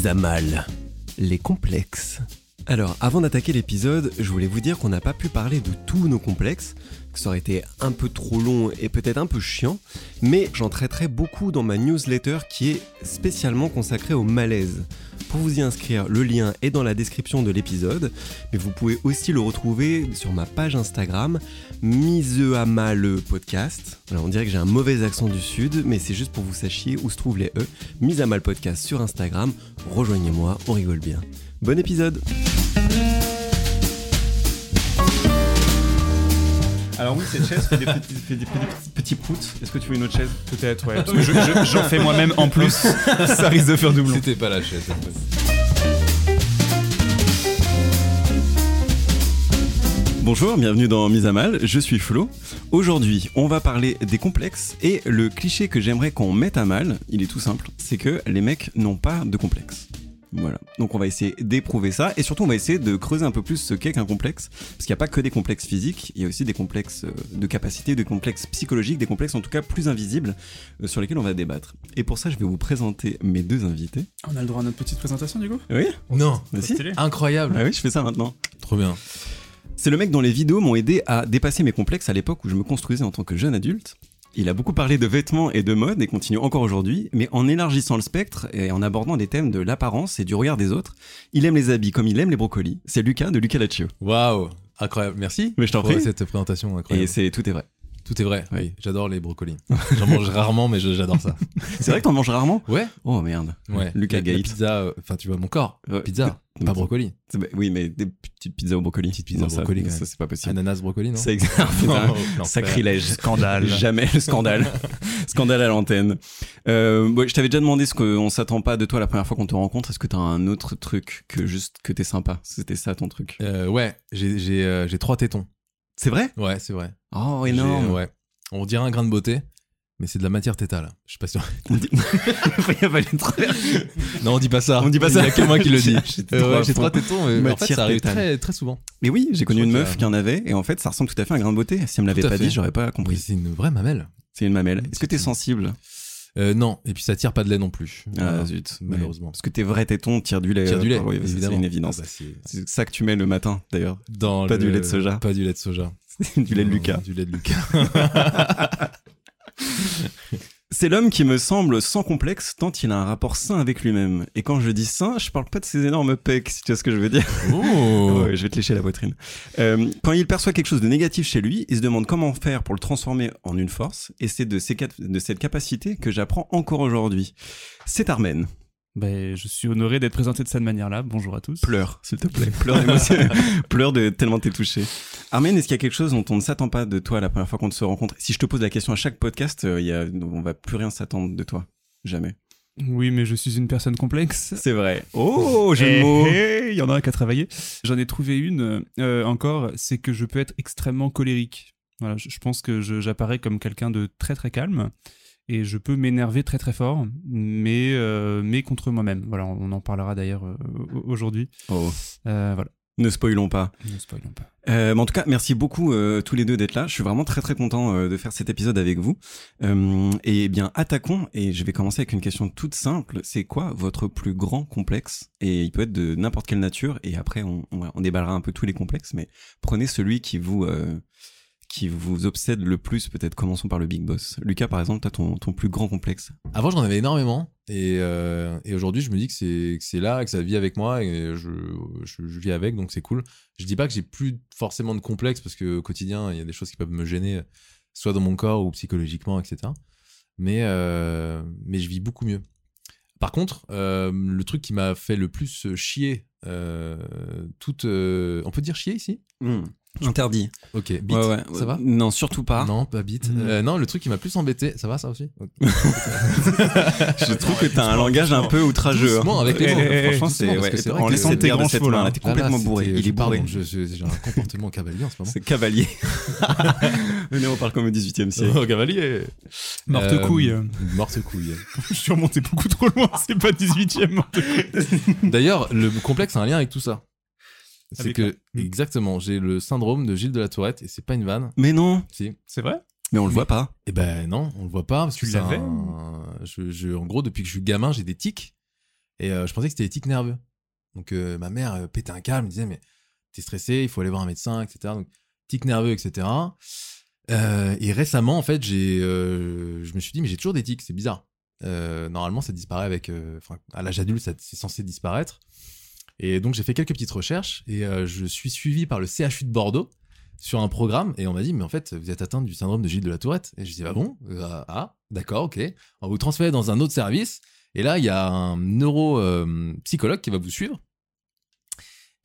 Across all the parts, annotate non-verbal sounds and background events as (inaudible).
Mise à. Les complexes. Alors, avant d'attaquer l'épisode, je voulais vous dire qu'on n'a pas pu parler de tous nos complexes, que ça aurait été un peu trop long et peut-être un peu chiant, mais j'en traiterai beaucoup dans ma newsletter qui est spécialement consacrée au malaise. Pour vous y inscrire, le lien est dans la description de l'épisode, mais vous pouvez aussi le retrouver sur ma page Instagram, Miseama le podcast. Alors on dirait que j'ai un mauvais accent du sud, mais c'est juste pour vous sachiez où se trouvent les E. Miseama le podcast sur Instagram, rejoignez-moi, on rigole bien. Bon épisode Alors oui, cette chaise fait des petits, fait des petits, petits proutes. Est-ce que tu veux une autre chaise? Peut-être, ouais. Parce que je- je- j'en fais moi-même en plus. (laughs) Ça risque de faire doublon. C'était pas la chaise. Bonjour, bienvenue dans Mise à Mal, je suis Flo. Aujourd'hui, on va parler des complexes et le cliché que j'aimerais qu'on mette à mal, il est tout simple, c'est que les mecs n'ont pas de complexe. Voilà. Donc on va essayer d'éprouver ça et surtout on va essayer de creuser un peu plus ce qu'est qu'un complexe parce qu'il n'y a pas que des complexes physiques, il y a aussi des complexes euh, de capacité, des complexes psychologiques, des complexes en tout cas plus invisibles euh, sur lesquels on va débattre. Et pour ça, je vais vous présenter mes deux invités. On a le droit à notre petite présentation du coup? Oui Non, Vas-y. Stylé. incroyable. Ah oui, je fais ça maintenant. Trop bien. C'est le mec dont les vidéos m'ont aidé à dépasser mes complexes à l'époque où je me construisais en tant que jeune adulte. Il a beaucoup parlé de vêtements et de mode et continue encore aujourd'hui, mais en élargissant le spectre et en abordant des thèmes de l'apparence et du regard des autres, il aime les habits comme il aime les brocolis. C'est Lucas de Lucas Laccio. Waouh, incroyable. Merci. Mais je t'en prie. cette présentation Et incroyable. c'est tout est vrai. Tout est vrai. Oui. J'adore les brocolis. J'en mange (laughs) rarement, mais j'adore ça. C'est vrai que t'en manges rarement Ouais. Oh merde. Ouais. Lucas Gates. pizza. euh, Enfin, tu vois mon corps. Ouais. Pizza, pas brocoli. Oui, mais des petites pizzas au brocoli. Petites pizzas au brocoli, Ça, c'est pas possible. Ananas brocoli, non C'est exact. (laughs) (laughs) Putain, Non, l'enfer. Sacrilège. Scandale. Jamais le scandale. scandale à l'antenne. Euh, je t'avais déjà demandé ce qu'on s'attend pas de toi la première fois qu'on te rencontre. Est-ce que t'as un autre truc que juste que t'es sympa? C'était ça ton truc. Euh, ouais, j'ai euh, j'ai trois tétons. C'est vrai? Ouais, c'est vrai. Oh, énorme. Ouais. On dirait un grain de beauté, mais c'est de la matière tétale. Je suis pas sûr. On dit- (laughs) Il. (laughs) Non, on dit pas ça. On dit pas Il ça. y a que moi qui le dit. J'étais (laughs) Euh, ouais, j'ai trois tétons, mais en fait, ça arrive très, très souvent. Mais oui, j'ai connu une meuf qui en avait et en fait, ça ressemble tout à fait à un grain de beauté. Si elle me l'avait pas fait. dit, j'aurais pas compris. c'est une vraie mamelle. C'est une mamelle. Est-ce que t'es sensible? Euh, non, et puis ça tire pas de lait non plus. Ah zut. malheureusement. Parce que tes vrais tétons tirent du lait. Tire du euh, lait, oui, c'est- une évidence. Ah bah, c'est- ça que tu mets le matin, d'ailleurs. Dans Pas le- du lait de soja. Pas du lait de soja. (laughs) du lait de Lucas. Du lait de Lucas. (laughs) C'est l'homme qui me semble sans complexe tant il a un rapport sain avec lui-même. Et quand je dis sain, je parle pas de ses énormes pecs, si tu vois ce que je veux dire. oh. (laughs) Ouais, je vais te lécher la poitrine. Euh, quand il perçoit quelque chose de négatif chez lui, il se demande comment faire pour le transformer en une force. Et c'est de, ces de cette capacité que j'apprends encore aujourd'hui. C'est Armen. Ben, je suis honoré d'être présenté de cette manière-là. Bonjour à tous. Pleure, s'il te plaît. (laughs) Pleure. (laughs) Pleure de tellement t'es touché. Armen, est-ce qu'il y a quelque chose dont on ne s'attend pas de toi la première fois qu'on se rencontre? Si je te pose la question à chaque podcast, euh, y a, on va plus rien s'attendre de toi. Jamais. Oui, mais je suis une personne complexe. C'est vrai. Oh, Eh, mots. eh, Il y en a qu'à travailler. J'en ai trouvé une euh, encore, c'est que je peux être extrêmement colérique. Voilà, je, je pense que j'apparais comme quelqu'un de très très calme et je peux m'énerver très très fort, mais euh, mais contre moi-même. Voilà, on en parlera d'ailleurs euh, aujourd'hui. Oh. Euh, voilà, Ne spoilons pas. ne spoilons pas. Euh, mais en tout cas, merci beaucoup euh, tous les deux d'être là. Je suis vraiment très très content euh, de faire cet épisode avec vous. Et bien, attaquons. Et je vais commencer avec une question toute simple. C'est quoi votre plus grand complexe? Et il peut être de n'importe quelle nature. Et après, on, on, on déballera un peu tous les complexes. Mais prenez celui qui vous qui vous obsède le plus. Peut-être commençons par le big boss. Lucas, par exemple, t'as ton ton plus grand complexe. Avant, j'en avais énormément. Et, euh, et aujourd'hui, je me dis que c'est que c'est là, que ça vit avec moi et je, je, je vis avec, donc c'est cool. Je dis pas que j'ai plus forcément de complexe parce que au quotidien, il y a des choses qui peuvent me gêner, soit dans mon corps ou psychologiquement, etc. Mais, euh, mais je vis beaucoup mieux. Par contre, euh, le truc qui m'a fait le plus chier, euh, toute, euh, on peut dire chier ici? Hmm. Interdit. Ok, bite, Ouais, ouais. ça va? Non, surtout pas. Non, pas bite. Mhm. Euh, non, le truc qui m'a plus embêté, ça va ça aussi? (laughs) Je trouve que t'as un langage un peu outrageux. hein. Doucement avec les mots. Eh, Franchement, c'est ouais, laisse Sans tes grands cette chevaux, là. T'es là, complètement c'était- bourré. Il est bourré. pardon, J'ai un comportement cavalier en ce moment. C'est cavalier. (laughs) Venez, on parle comme au 18 e siècle. Oh, cavalier Morte Euh, couille. Morte couille. (laughs) Je suis remonté beaucoup trop loin, c'est pas 18ème. morte couille. D'ailleurs, le complexe a un lien avec tout ça. C'est que, la- exactement, j'ai le syndrome de Gilles de la Tourette, et c'est pas une vanne. Mais non, Si. C'est vrai? Mais on le voit pas. Eh ben non, on le voit pas. Parce Tu l'avais un- je, je- En gros, depuis que je suis gamin, j'ai des tics. Et euh, je pensais que c'était des tics nerveux. Donc euh, ma mère euh, pétait un câble, me disait, mais t'es stressé, il faut aller voir un médecin, etc. Donc tics nerveux, etc. Euh, et récemment, en fait, j'ai, euh, je me suis dit, mais j'ai toujours des tics, c'est bizarre. Euh, normalement, ça disparaît avec... euh, Enfin, à l'âge adulte, c'est censé disparaître. Et donc, j'ai fait quelques petites recherches et euh, je suis suivi par le CHU de Bordeaux sur un programme et on m'a dit, mais en fait, vous êtes atteint du syndrome de Gilles de la Tourette. Et je dis, ah bon? Euh, Ah, d'accord, ok. On vous transférer dans un autre service. Et là, il y a un neuropsychologue qui va vous suivre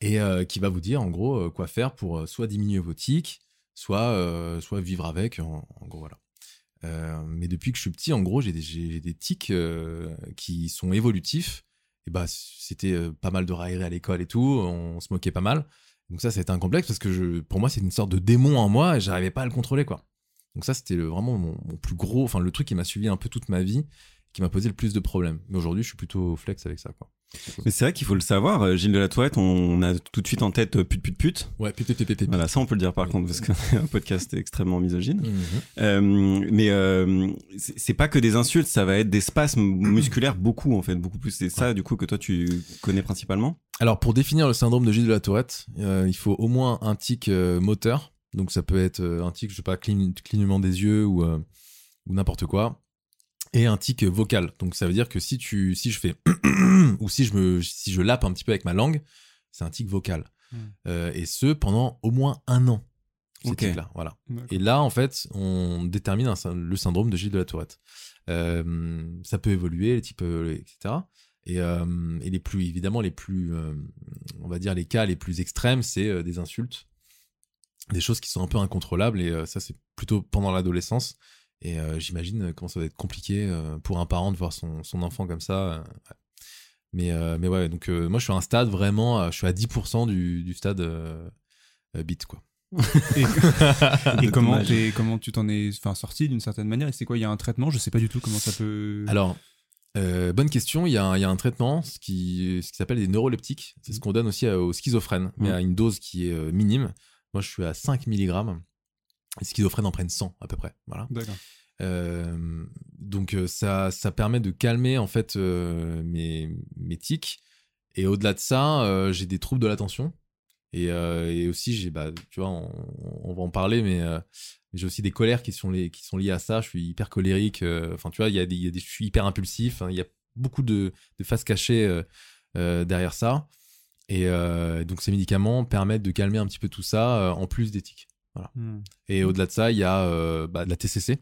et euh, qui va vous dire, en gros, euh, quoi faire pour euh, soit diminuer vos tics, soit, euh, soit vivre avec. En, gros, voilà. Euh, mais depuis que je suis petit, en gros, j'ai des, tics euh, qui sont évolutifs. Et bah, c'était euh, pas mal de railleries à l'école et tout. On se moquait pas mal. Donc ça, c'était un complexe parce que je, pour moi, c'est une sorte de démon en moi et j'arrivais pas à le contrôler, quoi. Donc ça, c'était vraiment mon, mon plus gros, enfin le truc qui m'a suivi un peu toute ma vie, qui m'a posé le plus de problèmes. Mais aujourd'hui, je suis plutôt flex avec ça, quoi. Mais c'est vrai qu'il faut le savoir. euh, Gilles de la Tourette, on a tout de suite en tête euh, pute pute pute. Ouais, pute, pute, pute, pute. Voilà, ça on peut le dire par contre parce que c'est (laughs) un podcast extrêmement misogyne. Mhm. Euh, mais euh, c'est pas que des insultes, ça va être des spasmes (clears throat) musculaires beaucoup en fait, beaucoup plus. C'est ça du coup que toi tu connais principalement. Alors, pour définir le syndrome de Gilles de la Tourette, euh, il faut au moins un tic moteur. Donc, ça peut être un tic, je sais pas, clign- clignement des yeux ou, ou n'importe quoi. Et un tic vocal. Donc, ça veut dire que si tu, si je fais (clears throat) ou si je me, si je lappe un petit peu avec ma langue, c'est un tic vocal. Hmm. Euh, et ce pendant au moins un an. Ces Ok. tics-là, voilà. Et là, en fait, on détermine un le syndrome de Gilles de la Tourette. Euh, ça peut évoluer, les types, etc. Et, euh, et les plus, évidemment, les plus, on va dire, les cas les plus extrêmes, c'est des insultes, des choses qui sont un peu incontrôlables. Et ça, c'est plutôt pendant l'adolescence. Et euh, j'imagine comment ça va être compliqué euh, pour un parent de voir son, son enfant comme ça. euh, ouais. Mais, euh, mais ouais, donc euh, moi, je suis à un stade vraiment, euh, je suis à 10% du, du stade euh, euh, bit, quoi. Et, (laughs) (laughs) et comment, comment tu t'en es sorti d'une certaine manière Et c'est quoi Il y a un traitement Je sais pas du tout comment ça peut. Alors, euh, bonne question. Il y, a un, il y a un traitement, ce qui, ce qui s'appelle des neuroleptiques. C'est ce qu'on donne aussi aux schizophrènes, mais Mhm. à une dose qui est euh, minime. Moi, je suis à 5 mg. Les schizophrènes en prennent 100 à peu près. Voilà. Euh, donc, euh, ça, ça permet de calmer en fait euh, mes, mes tics. Et au-delà de ça, euh, j'ai des troubles de l'attention. Et, et aussi, j'ai, bah, tu vois, on, on va en parler, mais j'ai aussi des colères qui sont, les, qui sont liées à ça. Je suis hyper colérique. Enfin, tu vois, il y a des, y a des, je suis hyper impulsif. hein, Il y a beaucoup de, de faces cachées derrière ça. Et donc, ces médicaments permettent de calmer un petit peu tout ça, en plus des Hmm. Et au-delà de ça, il y a euh, bah, de la TCC,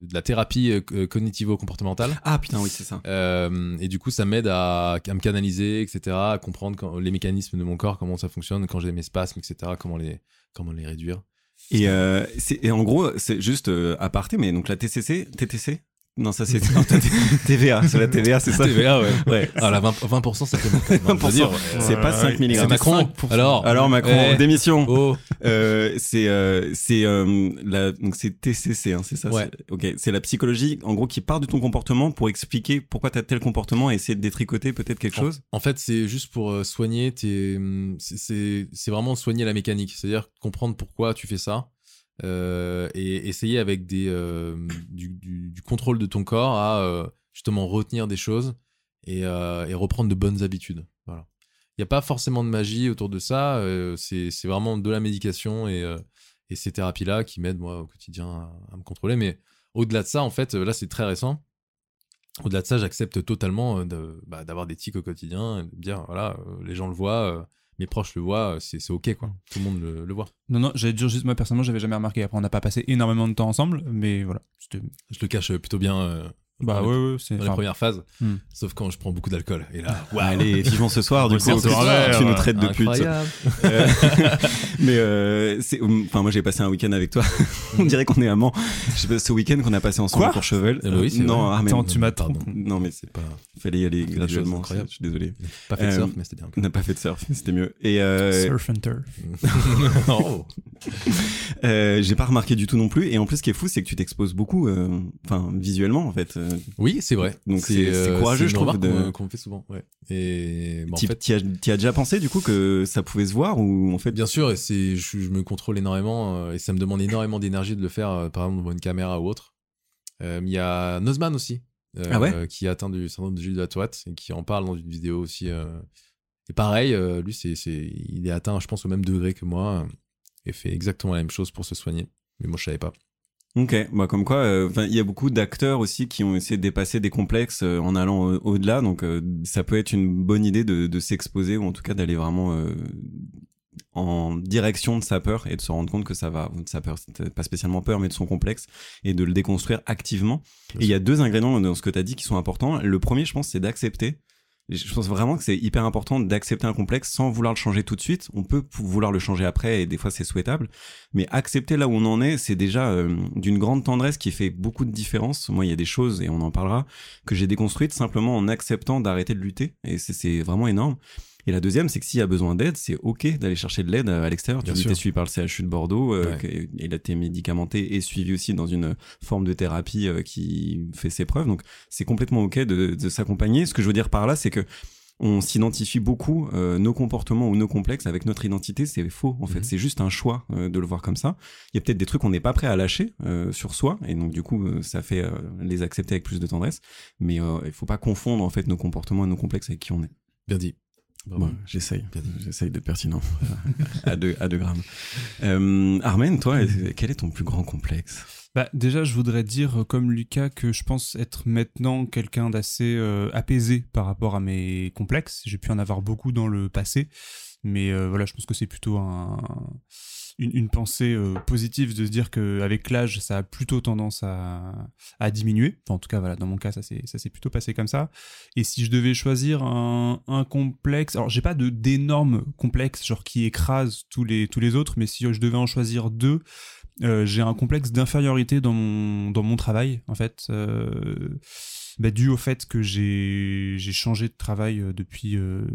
de la thérapie euh, co- cognitivo-comportementale. Ah putain oui c'est ça. Euh, et du coup, ça m'aide à, à me canaliser, etc., à comprendre quand- les mécanismes de mon corps, comment ça fonctionne, quand j'ai mes spasmes, etc., comment les, comment les réduire. Et, euh, et en gros c'est juste euh, aparté mais donc la TCC TTC non ça c'est non, t'as- TVA c'est la TVA c'est ça. TVA, ouais. Ouais. Ah, la 20%, 20% ça fait beaucoup. 20%, c'est pas 5 mg. C'est Macron. Alors, Alors Macron Eh. démission. oh, Euh, c'est euh, c'est euh, la donc c'est TCC hein, c'est ça Ouais. c'est- ok c'est la psychologie en gros qui part de ton comportement pour expliquer pourquoi tu as tel comportement et essayer de détricoter peut-être quelque En- chose En fait, c'est juste pour soigner tes. hum, c'est- C'est c'est vraiment soigner la mécanique. C'est-à-dire comprendre pourquoi tu fais ça et essayer avec euh, du, contrôle de ton corps à euh, justement retenir des choses et, euh, reprendre de bonnes habitudes. Voilà. Il n'y a pas forcément de magie autour de ça. euh, c'est vraiment de la médication et, euh, ces thérapies-là qui m'aident moi au quotidien à, me contrôler. Mais au-delà de ça, en fait, euh, là, c'est très récent. Au-delà de ça, j'accepte totalement euh, bah, d'avoir des tics au quotidien, et de dire, voilà, euh, les gens le voient, euh, mes proches le voient, euh, c'est ok, quoi. Tout le monde le, le voit. Non, non, j'allais dire juste, moi personnellement, j'avais jamais remarqué. Après, on n'a pas passé énormément de temps ensemble, mais voilà. Je le cache euh, plutôt bien euh, Bah ouais, ouais, c'est. dans enfin, premières phases. Hmm. Sauf quand je prends beaucoup d'alcool. Et là, waouh. Allez, vivement ce soir, du (laughs) On coup, ce plus, soir, tu nous traites de pute. Euh, (laughs) mais euh, c'est, enfin, moi j'ai passé un week-end avec toi. (laughs) On dirait qu'on est amants. Je sais pas, ce week-end qu'on a passé ensemble Quoi à Courchevel. Eh ben oui, c'est non, vrai. Armen. Attends, tu m'as Pardon. trompé. Non, mais c'est pas, fallait y aller graduellement. Je suis désolé. pas fait de Euh, surf, mais c'était bien. On n'a pas fait de surf, c'était mieux. Et euh, Surf and turf. Oh. euh, j'ai pas remarqué du tout non plus. Et en plus, ce qui est fou, c'est que tu t'exposes beaucoup, euh, enfin visuellement en fait. Euh, Oui, c'est vrai. Donc c'est- euh, courageux, je trouve, de- qu'on- fait souvent. Ouais. Et bah, en fait, t'y as, déjà pensé du coup que ça pouvait se voir ou en fait bien sûr, et c'est, je, je me contrôle énormément euh, et ça me demande énormément d'énergie de le faire, par exemple devant une caméra ou autre. Il y a Nozman aussi, Ah ouais? qui est atteint du syndrome de Gilles de la Toite et qui en parle dans une vidéo aussi. Et pareil, euh, lui, c'est, c'est, il est atteint, je pense, au même degré que moi euh, et fait exactement la même chose pour se soigner. Mais moi, je savais pas. Ok, bah comme quoi, euh, 'fin, il y a beaucoup d'acteurs aussi qui ont essayé de dépasser des complexes euh, en allant au- au-delà, donc euh, ça peut être une bonne idée de, de s'exposer ou en tout cas d'aller vraiment euh, en direction de sa peur et de se rendre compte que ça va, de sa peur, pas spécialement peur, mais de son complexe et de le déconstruire activement. Et il y a deux ingrédients dans ce que tu as dit qui sont importants. Le premier, je pense, c'est d'accepter. Je pense vraiment que c'est hyper important d'accepter un complexe sans vouloir le changer tout de suite. On peut vouloir le changer après et des fois c'est souhaitable. Mais accepter là où on en est, c'est déjà euh, d'une grande tendresse qui fait beaucoup de différence. Moi, il y a des choses, et on en parlera, que j'ai déconstruites simplement en acceptant d'arrêter de lutter. Et c'est vraiment énorme. Et la deuxième, c'est que s'il y a besoin d'aide, c'est ok d'aller chercher de l'aide à l'extérieur. Tu t'es suivi par le CHU de Bordeaux, euh, Ouais. il a été médicamenté et suivi aussi dans une forme de thérapie euh, qui fait ses preuves. Donc, c'est complètement ok de, de s'accompagner. Ce que je veux dire par là, c'est que on s'identifie beaucoup euh, nos comportements ou nos complexes avec notre identité, c'est faux en fait. Mhm. C'est juste un choix euh, de le voir comme ça. Il y a peut-être des trucs qu'on n'est pas prêt à lâcher euh, sur soi et donc du coup euh, ça fait euh, les accepter avec plus de tendresse. Mais euh, il faut pas confondre en fait nos comportements et nos complexes avec qui on est. Bien dit. Bravo. Bon, j'essaye, j'essaye d'être pertinent (laughs) à deux à deux grammes. Euh, Armen, toi, quel est ton plus grand complexe? Bah, déjà, je voudrais dire, euh, comme Lucas, que je pense être maintenant quelqu'un d'assez euh, apaisé par rapport à mes complexes. J'ai pu en avoir beaucoup dans le passé, mais euh, voilà, je pense que c'est plutôt un, une, pensée euh, positive de se dire qu'avec l'âge, ça a plutôt tendance à, diminuer. En tout cas, voilà, dans mon cas, ça s'est plutôt passé comme ça. Et si je devais choisir un, complexe, alors j'ai pas de d'énormes complexes, genre qui écrasent tous les, tous les autres, mais si je devais en choisir deux, euh, j'ai un complexe d'infériorité dans mon, dans mon travail, en fait, euh, bah, dû au fait que j'ai changé de travail euh, depuis euh,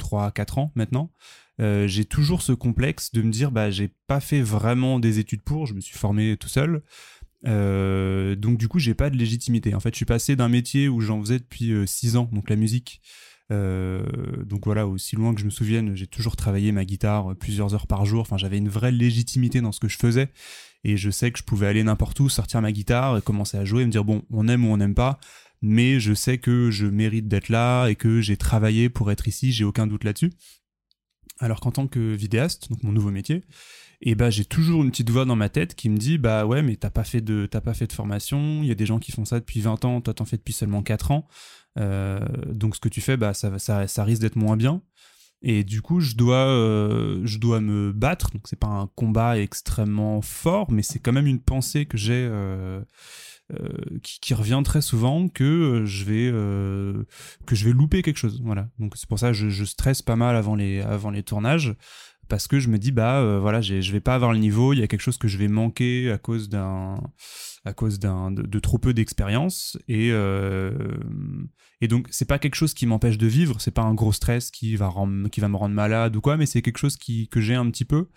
3-4 ans maintenant. Euh, j'ai toujours ce complexe de me dire, bah, j'ai pas fait vraiment des études pour, je me suis formé tout seul. Euh, donc du coup, j'ai pas de légitimité. En fait, je suis passé d'un métier où j'en faisais depuis 6 ans, donc la musique. Euh, donc voilà, aussi loin que je me souvienne, j'ai toujours travaillé ma guitare euh, plusieurs heures par jour. Enfin, j'avais une vraie légitimité dans ce que je faisais. Et je sais que je pouvais aller n'importe où, sortir ma guitare et commencer à jouer et me dire, bon, on aime ou on n'aime pas. Mais je sais que je mérite d'être là et que j'ai travaillé pour être ici, j'ai aucun doute là-dessus. Alors qu'en tant que vidéaste, donc mon nouveau métier, et bah j'ai toujours une petite voix dans ma tête qui me dit bah ouais mais t'as pas fait de t'as fait de formation, il y a des gens qui font ça depuis 20 ans, toi t'en fais depuis seulement 4 ans. Euh, donc ce que tu fais bah ça risque d'être moins bien. Et du coup, je dois, euh, je dois me battre. Donc, c'est pas un combat extrêmement fort, mais c'est quand même une pensée que j'ai, euh, euh, qui, revient très souvent, que euh, je vais, euh, que je vais louper quelque chose. Voilà. Donc, c'est pour ça que je, stresse pas mal avant les, avant les tournages, parce que je me dis bah euh, voilà, je vais pas avoir le niveau. Il y a quelque chose que je vais manquer à cause d'un, à cause d'un de, trop peu d'expérience et euh, et donc c'est pas quelque chose qui m'empêche de vivre c'est pas un gros stress qui va qui va me rendre malade ou quoi mais c'est quelque chose qui que j'ai un petit peu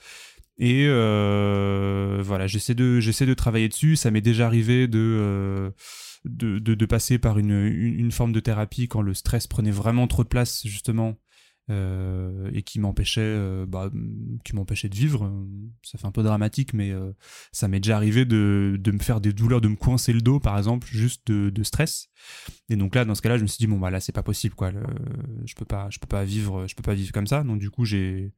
et euh, voilà j'essaie de j'essaie de travailler dessus. Ça m'est déjà arrivé de euh, de, de, de passer par une, une, forme de thérapie quand le stress prenait vraiment trop de place justement euh, et qui m'empêchait euh, bah, qui m'empêchait de vivre. Ça fait un peu dramatique mais euh, ça m'est déjà arrivé de, de me faire des douleurs de me coincer le dos par exemple juste de, de stress. Et donc là dans ce cas là je me suis dit bon bah là c'est pas possible quoi. Je peux pas je peux pas vivre je peux pas vivre comme ça. Donc du coup j'ai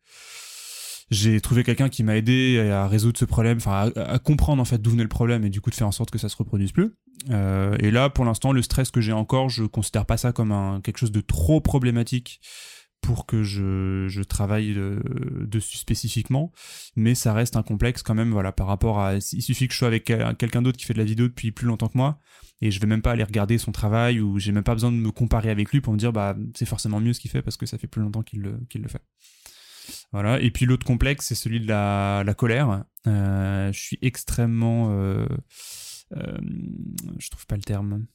j'ai trouvé quelqu'un qui m'a aidé à résoudre ce problème, enfin à, comprendre en fait d'où venait le problème et du coup de faire en sorte que ça se reproduise plus. Euh, et là, pour l'instant, le stress que j'ai encore, je considère pas ça comme un, quelque chose de trop problématique pour que je, je travaille euh, dessus spécifiquement, mais ça reste un complexe quand même, voilà, par rapport à, il suffit que je sois avec quel- quelqu'un d'autre qui fait de la vidéo depuis plus longtemps que moi, et je vais même pas aller regarder son travail, ou j'ai même pas besoin de me comparer avec lui pour me dire, bah, c'est forcément mieux ce qu'il fait parce que ça fait plus longtemps qu'il le, qu'il le fait. Voilà. Et puis l'autre complexe, c'est celui de la, la colère. Euh, je suis extrêmement, euh, euh, je trouve pas le terme.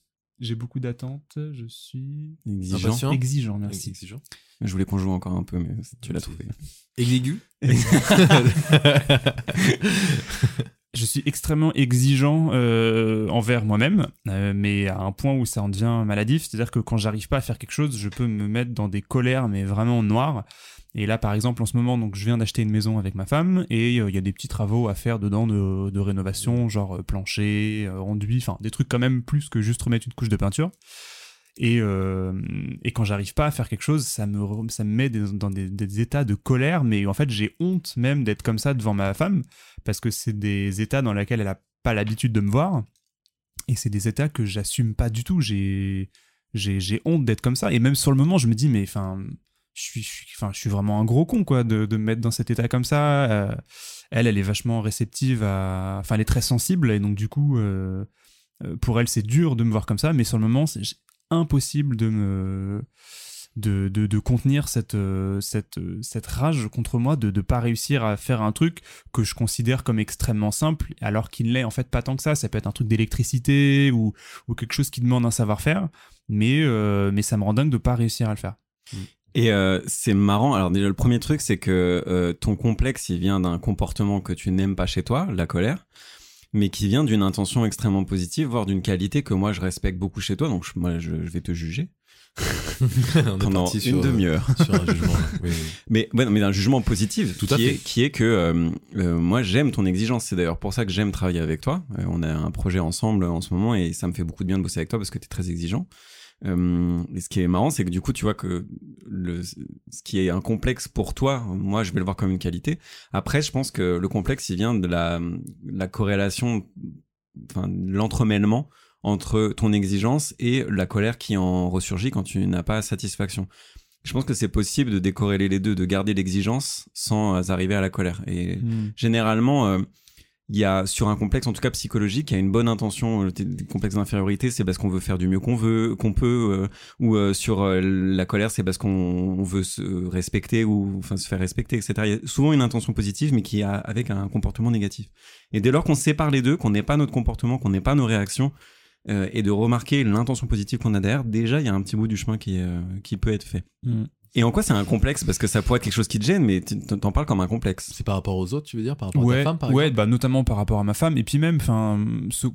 J'ai beaucoup d'attentes. Je suis Exigeant. Impatient. exigeant, merci. Exigeant. Je voulais qu'on joue encore un peu, mais tu l'as trouvé. Exigu. (laughs) Je suis extrêmement exigeant euh, envers moi-même, euh, mais à un point où ça en devient maladif. C'est-à-dire que quand j'arrive pas à faire quelque chose, je peux me mettre dans des colères, mais vraiment noires. Et là, par exemple, en ce moment, donc je viens d'acheter une maison avec ma femme et euh, il y a des petits travaux à faire dedans de, rénovation, genre euh, plancher, euh, enduit, enfin des trucs quand même plus que juste remettre une couche de peinture. Et, euh, et quand j'arrive pas à faire quelque chose, ça me, ça me met dans des, états de colère, mais en fait j'ai honte même d'être comme ça devant ma femme, parce que c'est des états dans lesquels elle a pas l'habitude de me voir, et c'est des états que j'assume pas du tout. J'ai honte d'être comme ça, et même sur le moment, je me dis, mais enfin, je suis, je suis, vraiment un gros con, quoi, de, de me mettre dans cet état comme ça. Euh, elle, elle est vachement réceptive enfin, elle est très sensible, et donc du coup, euh, euh, pour elle, c'est dur de me voir comme ça, mais sur le moment, c'est impossible de me de, de, de contenir cette, cette, cette rage contre moi de ne pas réussir à faire un truc que je considère comme extrêmement simple alors qu'il ne l'est en fait pas tant que ça. Ça peut être un truc d'électricité ou, ou quelque chose qui demande un savoir-faire mais, mais ça me rend dingue de pas réussir à le faire Et euh, c'est marrant. Alors déjà, le premier truc, c'est que euh, ton complexe, il vient d'un comportement que tu n'aimes pas chez toi, la colère, mais qui vient d'une intention extrêmement positive, voire d'une qualité que moi je respecte beaucoup chez toi. Donc je- moi, je, je vais te juger (laughs) pendant une sur, demi-heure. sur un jugement. Oui, oui. (laughs) Mais ouais, non, mais d'un jugement positif, Tout qui à fait. est qui est que euh, euh, moi j'aime ton exigence. C'est d'ailleurs pour ça que j'aime travailler avec toi. Euh, on a un projet ensemble en ce moment et ça me fait beaucoup de bien de bosser avec toi parce que tu es très exigeant. Euh, et ce qui est marrant, c'est que du coup, tu vois que le, ce qui est un complexe pour toi, moi, je vais le voir comme une qualité. Après, je pense que le complexe, il vient de la, la corrélation, enfin, l'entremêlement entre ton exigence et la colère qui en ressurgit quand tu n'as pas satisfaction. Je pense que c'est possible de décorréler les deux, de garder l'exigence sans arriver à la colère. Et généralement, euh, il y a sur un complexe, en tout cas psychologique, il y a une bonne intention. Le le complexe d'infériorité, c'est parce qu'on veut faire du mieux qu'on veut, qu'on peut, euh, ou euh, sur euh, la colère, c'est parce qu'on on veut se respecter ou enfin se faire respecter, etc. Il y a souvent une intention positive, mais qui a avec un comportement négatif. Et dès lors qu'on sépare les deux, qu'on n'est pas notre comportement, qu'on n'est pas nos réactions, euh, et de remarquer l'intention positive qu'on a derrière, déjà il y a un petit bout du chemin qui, euh, qui peut être fait. Mm. Et en quoi c'est un complexe? Parce que ça pourrait être quelque chose qui te gêne, mais tu- t'en parles comme un complexe. C'est par rapport aux autres, tu veux dire? Par rapport à ouais, ta femme, par ouais, exemple? bah notamment par rapport à ma femme et puis même, enfin,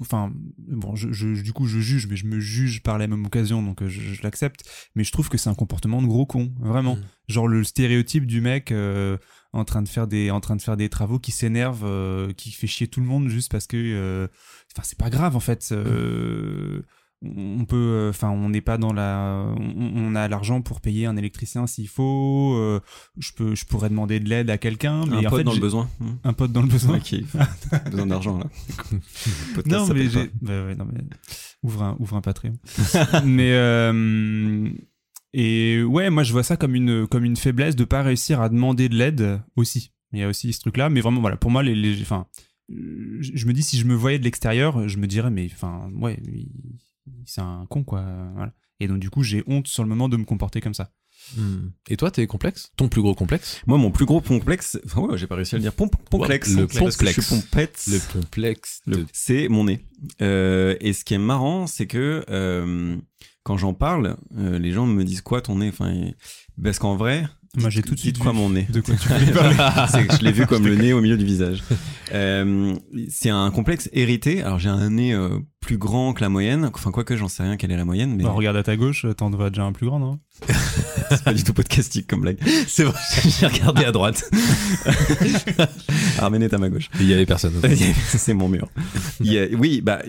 enfin, bon, je, je- du coup, je juge, mais je me juge par la même occasion, donc euh, je, je l'accepte. Mais je trouve que c'est un comportement de gros con, vraiment. Mm. Genre le stéréotype du mec euh, en train de faire des, en train de faire des travaux qui s'énerve, euh, qui fait chier tout le monde juste parce que, euh, enfin, c'est pas grave en fait. euh, on peut, euh, enfin, on n'est pas dans la, on, on a l'argent pour payer un électricien s'il faut. euh, je peux, je pourrais demander de l'aide à quelqu'un, mais un en pote fait, dans le besoin. Un pote dans le besoin. Qui (laughs) besoin d'argent là. Non, mais bah ouais, non, mais. Ouvre un, ouvre un Patreon. (laughs) mais. euh, Et ouais, moi, je vois ça comme une, comme une faiblesse de pas réussir à demander de l'aide aussi. Il y a aussi ce truc-là. Mais vraiment, voilà, pour moi, les. les- Enfin. Je me dis, si je me voyais de l'extérieur, je me dirais, mais. Enfin, ouais, c'est un con, quoi. Voilà. Et donc, du coup, j'ai honte sur le moment de me comporter comme ça. Hmm. Et toi, t'es complexe? Ton plus gros complexe? Moi, mon plus gros complexe, enfin, ouais, j'ai pas réussi à le dire. Pom- Pomplexe. Le pompette. Le complexe. Le- de- C'est mon nez. Euh, et ce qui est marrant, c'est que euh, quand j'en parle, euh, les gens me disent quoi ton nez? Enfin, et- Parce qu'en vrai, Moi, j'ai tout de suite quoi vu mon nez De quoi tu (laughs) je l'ai vu comme le (laughs) nez au milieu du visage. Euh, c'est un complexe hérité. Alors j'ai un nez euh, plus grand que la moyenne. Enfin quoique j'en sais rien quelle est la moyenne, mais Bah, regarde à ta gauche, t'en vois déjà un plus grand, non (laughs) c'est pas du tout podcastique comme blague. C'est vrai, j'ai regardé à droite. Arménie est à ma gauche. Il y avait personne. c'est mon mur. Il y a- oui, bah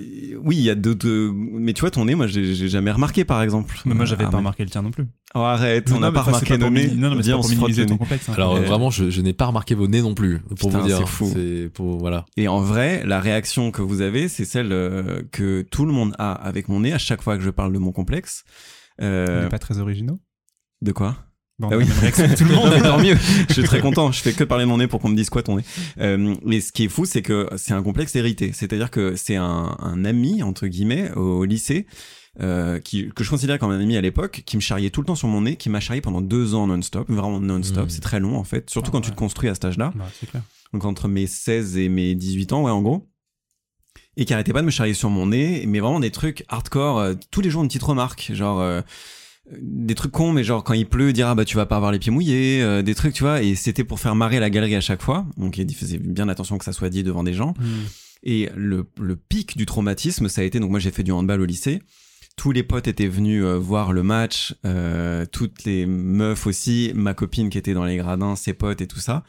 oui, il y a d'autres. Mais tu vois ton nez, moi j'ai jamais remarqué par exemple. Mais moi, j'avais Ah, pas remarqué le tien non plus. Oh arrête, Non, on n'a pas remarqué nos nez. Non, non, mais on se frotte le nez. complexe. hein. Alors Euh, vraiment, je, je n'ai pas remarqué vos nez non plus, pour Putain, vous dire. c'est fou. C'est pour voilà. Et en vrai, la réaction que vous avez, c'est celle euh, que tout le monde a avec mon nez à chaque fois que je parle de mon complexe. On Euh, n'est pas très originaux. De quoi? Bon, Ah oui. on tout le Non, (laughs) monde. tant mieux. Je suis très content. Je fais que parler de mon nez pour qu'on me dise quoi ton nez. Euh, mais ce qui est fou, c'est que c'est un complexe hérité. C'est-à-dire que c'est un, un ami entre guillemets au, lycée. Euh, qui, que je considère comme un ami à l'époque, qui me charriait tout le temps sur mon nez, qui m'a charrié pendant deux ans non-stop, vraiment non-stop, Mhm. c'est très long en fait, surtout Ah, quand tu te construis à cet âge-là, Bah, donc entre mes 16 et mes 18 ans, ouais en gros, et qui arrêtait pas de me charrier sur mon nez, mais vraiment des trucs hardcore, euh, tous les jours une petite remarque, genre euh, des trucs cons, mais genre quand il pleut, dire ah bah tu vas pas avoir les pieds mouillés, euh, des trucs tu vois, et c'était pour faire marrer la galerie à chaque fois, donc il faisait bien attention que ça soit dit devant des gens. Hmm. Et le, le pic du traumatisme, ça a été, donc moi j'ai fait du handball au lycée, tous les potes étaient venus euh, voir le match, euh, toutes les meufs aussi, ma copine qui était dans les gradins, ses potes et tout ça.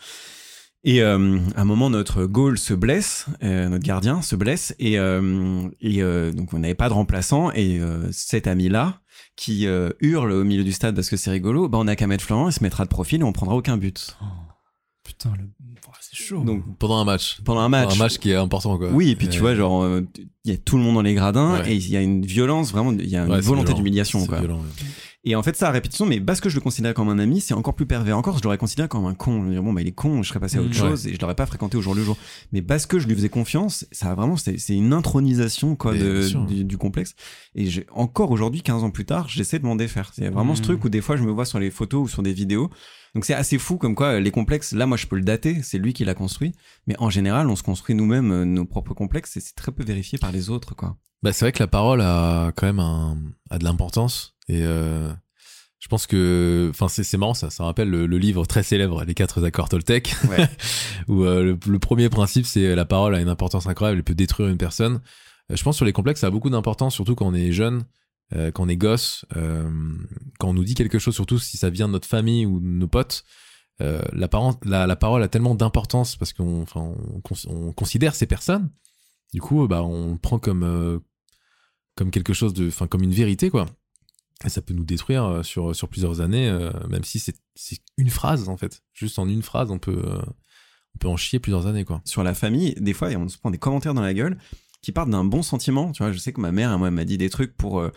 Et euh, à un moment, notre goal se blesse, notre gardien se blesse, et, donc on n'avait pas de remplaçant, et cet ami-là, qui hurle au milieu du stade parce que c'est rigolo, bah on a qu'à mettre Florent, il se mettra de profil et on prendra aucun but. Oh, putain, le... chaud. Donc Pendant un match. pendant un match, Un match qui est important, quoi. oui, et puis tu vois, genre, euh, il y a tout le monde dans les gradins Ouais. et il y a une violence, vraiment, il y a une ouais, volonté d'humiliation, quoi. violent, ouais. Et en fait, ça à répétition, mais parce que je le considère comme un ami, c'est encore plus pervers. Encore, je l'aurais considéré comme un con. Je veux dire, bon, bah, il est con, je serais passé à autre Mm. chose et je l'aurais pas fréquenté au jour le jour. Mais parce que je lui faisais confiance, ça a vraiment, c'est une intronisation, quoi, de, du, du complexe. Et j'ai, encore aujourd'hui, 15 ans plus tard, j'essaie de m'en défaire. C'est vraiment ce Mm. truc où des fois, je me vois sur les photos ou sur des vidéos. Donc c'est assez fou comme quoi les complexes, là moi je peux le dater, c'est lui qui l'a construit, mais en général on se construit nous-mêmes euh, nos propres complexes et c'est très peu vérifié par les autres quoi. Bah, c'est vrai que la parole a quand même un, a de l'importance et euh, je pense que, enfin, c'est, marrant ça. Ça rappelle le, le livre très célèbre, les quatre accords Toltec, Ouais. (laughs) où euh, le, le premier principe c'est la parole a une importance incroyable, elle peut détruire une personne. Euh, je pense sur les complexes ça a beaucoup d'importance, surtout quand on est jeune, euh, quand on est gosse, quand on nous dit quelque chose, surtout si ça vient de notre famille ou de nos potes. la, parole, la, la parole a tellement d'importance parce qu'on, enfin, on, on considère ces personnes. Du coup, bah, on le prend comme comme quelque chose de, enfin, comme une vérité, quoi. Et ça peut nous détruire euh, sur, sur plusieurs années, euh, même si c'est une phrase, en fait. Juste en une phrase, on peut, euh, on peut en chier plusieurs années, quoi. sur la famille, des fois, on se prend des commentaires dans la gueule qui partent d'un bon sentiment. Tu vois, je sais que ma mère, moi, m'a dit des trucs pour euh,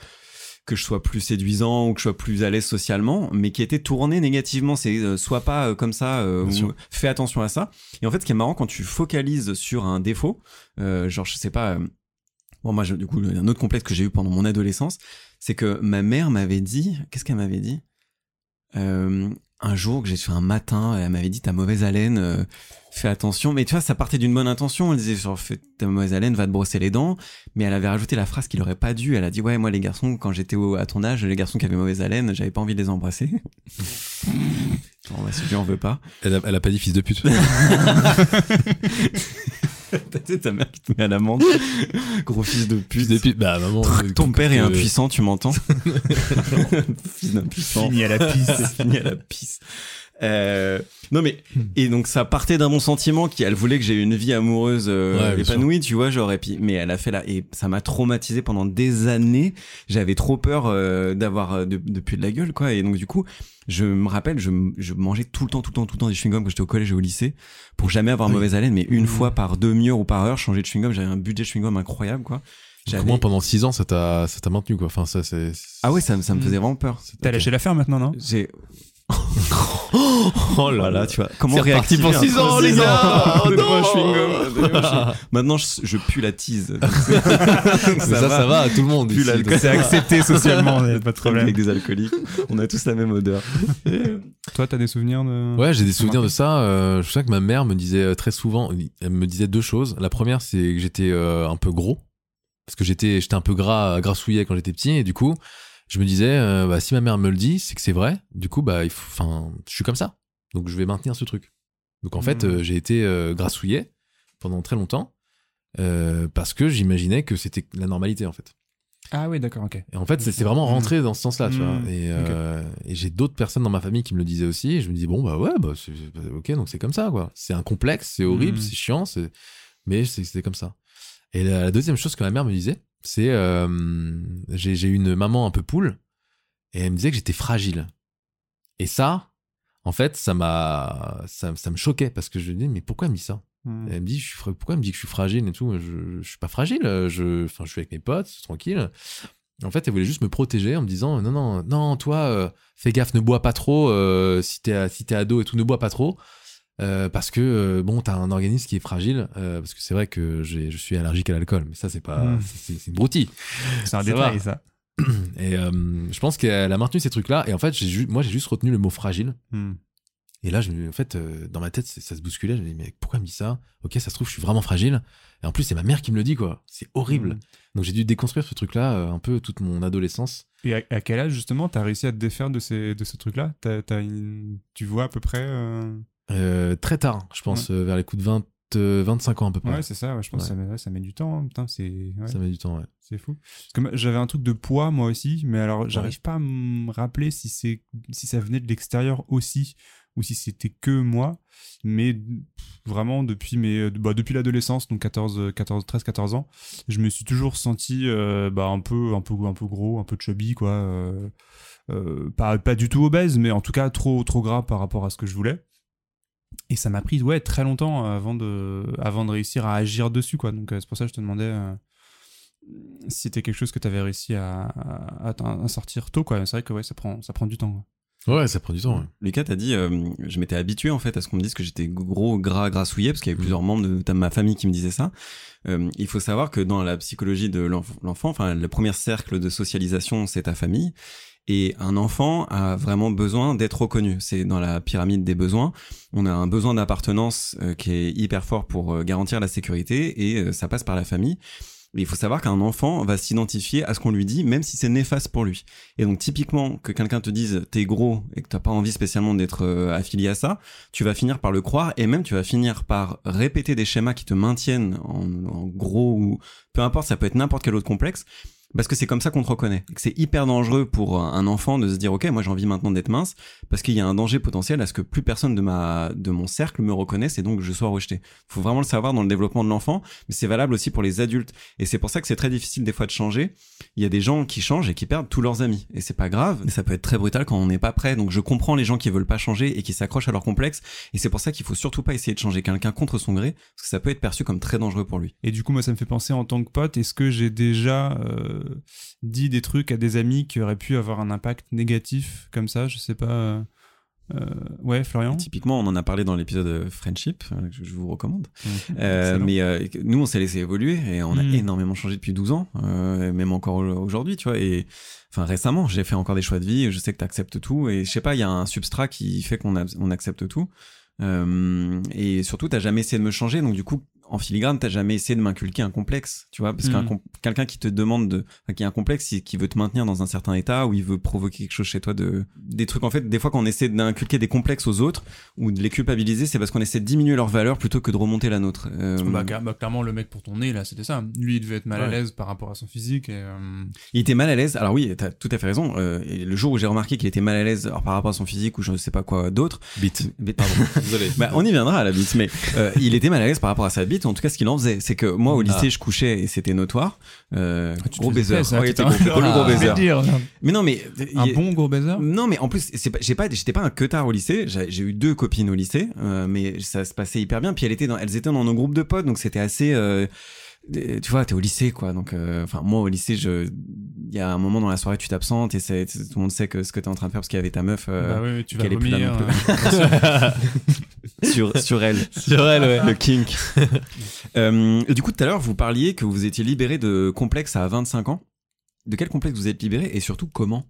que je sois plus séduisant ou que je sois plus à l'aise socialement, mais qui étaient tournés négativement. C'est sois pas comme ça, ou fais attention à ça. Et en fait, ce qui est marrant quand tu focalises sur un défaut, genre, je sais pas. Bon, moi, je- du coup, un autre complexe que j'ai eu pendant mon adolescence, c'est que ma mère m'avait dit, qu'est-ce qu'elle m'avait dit? Euh, Un jour que j'ai fait un matin, elle m'avait dit t'as mauvaise haleine, euh, fais attention. Mais tu vois, ça partait d'une bonne intention. Elle disait genre fais ta mauvaise haleine, va te brosser les dents. Mais elle avait rajouté la phrase qu'il aurait pas dû. Elle a dit ouais, moi les garçons, quand j'étais à ton âge, les garçons qui avaient mauvaise haleine, j'avais pas envie de les embrasser. (laughs) bon, bah, si lui en veux pas. Elle a, elle a pas dit fils de pute. (laughs) (laughs) Tu sais, ta mère qui te met à l'amende. (laughs) Gros fils de pute. fils de pute, bah, maman. Ton père est euh, impuissant, tu m'entends (laughs) Fils d'impuissant. Fini à la piste. C'est fini à la pisse. Euh, non mais et donc ça partait d'un bon sentiment qui elle voulait que j'ai une vie amoureuse euh, Ouais, épanouie tu vois genre et puis mais elle a fait là et ça m'a traumatisé pendant des années. J'avais trop peur euh, d'avoir de, de puer de la gueule quoi. Et donc du coup je me rappelle je, je mangeais tout le temps tout le temps tout le temps des chewing gums quand j'étais au collège et au lycée pour jamais avoir Oui. mauvaise haleine. Mais une Mmh. fois par demi-heure ou par heure changer de chewing gum j'avais un budget de chewing gum incroyable quoi. Comment pendant 6 ans ça t'a ça t'a maintenu quoi. Enfin ça c'est ah ouais ça, me- ça me Mm. faisait vraiment peur. T'as lâché l'affaire maintenant, non? J'ai Oh là Voilà, là tu vois. Comment réactiver pour un six ans, six les gars Oh (laughs) non chewing-gum. Maintenant, je, je pue la tease. (laughs) Ça, ça, va à tout le monde. C'est accepté socialement, a pas de problème. Avec des alcooliques. On a tous la même odeur. (laughs) Toi, t'as des souvenirs de. Ouais, j'ai des Ça souvenirs de ça. Euh, je sais que ma mère me disait euh, très souvent, elle me disait deux choses. La première, c'est que j'étais euh, un peu gros. Parce que j'étais j'étais un peu gras, grassouillet quand j'étais petit. Et du coup, je me disais, euh, bah, si ma mère me le dit, c'est que c'est vrai. Du coup, bah, enfin, je suis comme ça. Donc, je vais maintenir ce truc. Donc, en fait, Mhm. euh, j'ai été euh, grassouillet pendant très longtemps. euh, parce que j'imaginais que c'était la normalité, en fait. Ah oui, d'accord, ok. Et en fait, c'est vraiment rentré dans ce sens-là, tu vois. Et, euh, et j'ai d'autres personnes dans ma famille qui me le disaient aussi. Et je me dis, bon, bah ouais, bah, c'est- c'est- ok, donc c'est comme ça, quoi. C'est un complexe, c'est horrible, c'est chiant, c'est- mais c'est c'est comme ça. Et la, la deuxième chose que ma mère me disait, c'est euh, j'ai j'ai une maman un peu poule et elle me disait que j'étais fragile. Et ça, en fait, ça m'a, ça, ça me choquait parce que je me dis, mais pourquoi elle me dit ça? Hmm. elle me dit, je suis pourquoi elle me dit que je suis fragile et tout? Je, je suis pas fragile. Je, enfin, je suis avec mes potes, tranquille. En fait, elle voulait juste me protéger en me disant non, non, non, toi, euh, fais gaffe, ne bois pas trop. euh, si t'es si t'es ado et tout, ne bois pas trop. Euh, parce que euh, bon, t'as un organisme qui est fragile. euh, parce que c'est vrai que je suis allergique à l'alcool, mais ça c'est pas, Mm. c'est une broutille. C'est un Ça détail, va. ça. (clears throat) Et je pense qu'elle a maintenu ces trucs-là. Et en fait, j'ai moi j'ai juste retenu le mot fragile. Hmm. Et là, je, en fait, dans ma tête, ça se bousculait. Je me dis, mais pourquoi elle me dit ça? Ok, ça se trouve, je suis vraiment fragile. Et en plus, c'est ma mère qui me le dit, quoi. C'est horrible. Mm. Donc, j'ai dû déconstruire ce truc-là un peu toute mon adolescence. Et à, à quel âge, justement, t'as réussi à te défaire de, ces, de ce truc-là? Tu vois à peu près euh, Euh, très tard, je pense, euh, vers les coups de 20, euh, 25 ans à peu près. Ouais, c'est ça, ouais, je pense que ça met, ouais, ça met du temps. hein. Putain, ça met du temps, ouais. c'est fou. J'avais un truc de poids, moi aussi, mais alors j'arrive pas à me rappeler si, si ça venait de l'extérieur aussi ou si c'était que moi. Mais vraiment, depuis, mes, bah, depuis l'adolescence, donc 14, 14, 13, 14 ans, je me suis toujours senti euh, bah, un, peu, un, peu, un peu gros, un peu chubby, quoi. euh, euh, pas, pas du tout obèse, mais en tout cas trop, trop gras par rapport à ce que je voulais. Et ça m'a pris ouais, très longtemps avant de, avant de réussir à agir dessus. Quoi. Donc euh, c'est pour ça que je te demandais euh, si c'était quelque chose que tu avais réussi à, à, à- à sortir tôt. Quoi. C'est vrai que ouais, ça, prend, ça prend du temps. quoi. Ouais, ça prend du temps. ouais. Lucas, t'as dit, euh, je m'étais habitué en fait à ce qu'on me dise que j'étais gros, gras, grassouillet, parce qu'il y avait plusieurs membres de, de ma famille qui me disaient ça. Euh, il faut savoir que dans la psychologie de l'enf- l'enfant, enfin, le premier cercle de socialisation, c'est ta famille. Et un enfant a vraiment besoin d'être reconnu. C'est dans la pyramide des besoins. On a un besoin d'appartenance euh, qui est hyper fort pour euh, garantir la sécurité et euh, ça passe par la famille. Mais il faut savoir qu'un enfant va s'identifier à ce qu'on lui dit, même si c'est néfaste pour lui. Et donc typiquement que quelqu'un te dise t'es gros et que t'as pas envie spécialement d'être affilié à ça, tu vas finir par le croire et même tu vas finir par répéter des schémas qui te maintiennent en, en gros ou peu importe, ça peut être n'importe quel autre complexe. Parce que c'est comme ça qu'on te reconnaît. C'est hyper dangereux pour un enfant de se dire, OK, moi j'ai envie maintenant d'être mince, parce qu'il y a un danger potentiel à ce que plus personne de ma, de mon cercle me reconnaisse et donc je sois rejeté. Faut vraiment le savoir dans le développement de l'enfant, mais c'est valable aussi pour les adultes. Et c'est pour ça que c'est très difficile des fois de changer. Il y a des gens qui changent et qui perdent tous leurs amis. Et c'est pas grave, mais ça peut être très brutal quand on n'est pas prêt. Donc je comprends les gens qui veulent pas changer et qui s'accrochent à leur complexe. Et c'est pour ça qu'il faut surtout pas essayer de changer quelqu'un contre son gré, parce que ça peut être perçu comme très dangereux pour lui. Et du coup, moi, ça me fait penser en tant que pote, est-ce que j'ai déjà euh, dit des trucs à des amis qui auraient pu avoir un impact négatif comme ça Je sais pas. euh, euh, ouais, Florian? Typiquement, on en a parlé dans l'épisode euh, Friendship, que je vous recommande. Euh, (laughs) mais euh, nous, on s'est laissé évoluer et on a Mm. énormément changé depuis 12 ans, même encore aujourd'hui, tu vois. Et enfin, récemment, j'ai fait encore des choix de vie. Je sais que tu acceptes tout et je sais pas, il y a un substrat qui fait qu'on on accepte tout. Et surtout, t'as jamais essayé de me changer, donc du coup, en filigrane, t'as jamais essayé de m'inculquer un complexe, tu vois, parce qu'un Mm. com- quelqu'un qui te demande de, enfin, qui a un complexe, qui- qui veut te maintenir dans un certain état, ou il veut provoquer quelque chose chez toi de, des trucs en fait, des fois quand on essaie d'inculquer des complexes aux autres ou de les culpabiliser, c'est parce qu'on essaie de diminuer leur valeur plutôt que de remonter la nôtre. Euh, Bah, bah, clairement, le mec pour ton nez, là, c'était ça. Lui, il devait être mal à l'aise par rapport à son physique. Et, euh, Il était mal à l'aise. Alors oui, t'as tout à fait raison. Euh, et le jour où j'ai remarqué qu'il était mal à l'aise par rapport à son physique ou je ne sais pas quoi d'autre. Bite. Pardon. (laughs) Désolé. Bah, on y viendra à la bite, mais il était mal à l'aise par rapport à sa bite. En tout cas, ce qu'il en faisait, c'est que moi au lycée, Ah. je couchais et c'était notoire. Euh, te gros baiser. plaisir, Ouais, il putain. était gros, Ah, baiser. dire, Mais non, mais Un bon gros baiser non, mais en plus, c'est pas, pas, j'étais pas un queutard au lycée. J'ai eu deux copines au lycée, euh, mais ça se passait hyper bien. Puis elles étaient dans, elles étaient dans nos groupes de potes, donc c'était assez. euh, des- tu vois, t'es au lycée, quoi. Donc, euh, enfin, moi au lycée, je, il y a un moment dans la soirée, tu t'absentes et tout le monde sait que ce que t'es en train de faire parce qu'il y avait ta meuf euh, Bah oui, tu vas est plus là non euh, (laughs) (laughs) sur sur elle. Sur elle, ouais. Le kink. (laughs) Euh, du coup, tout à l'heure, vous parliez que vous étiez libéré de complexes à 25 ans. De quel complexe vous êtes libéré et surtout comment?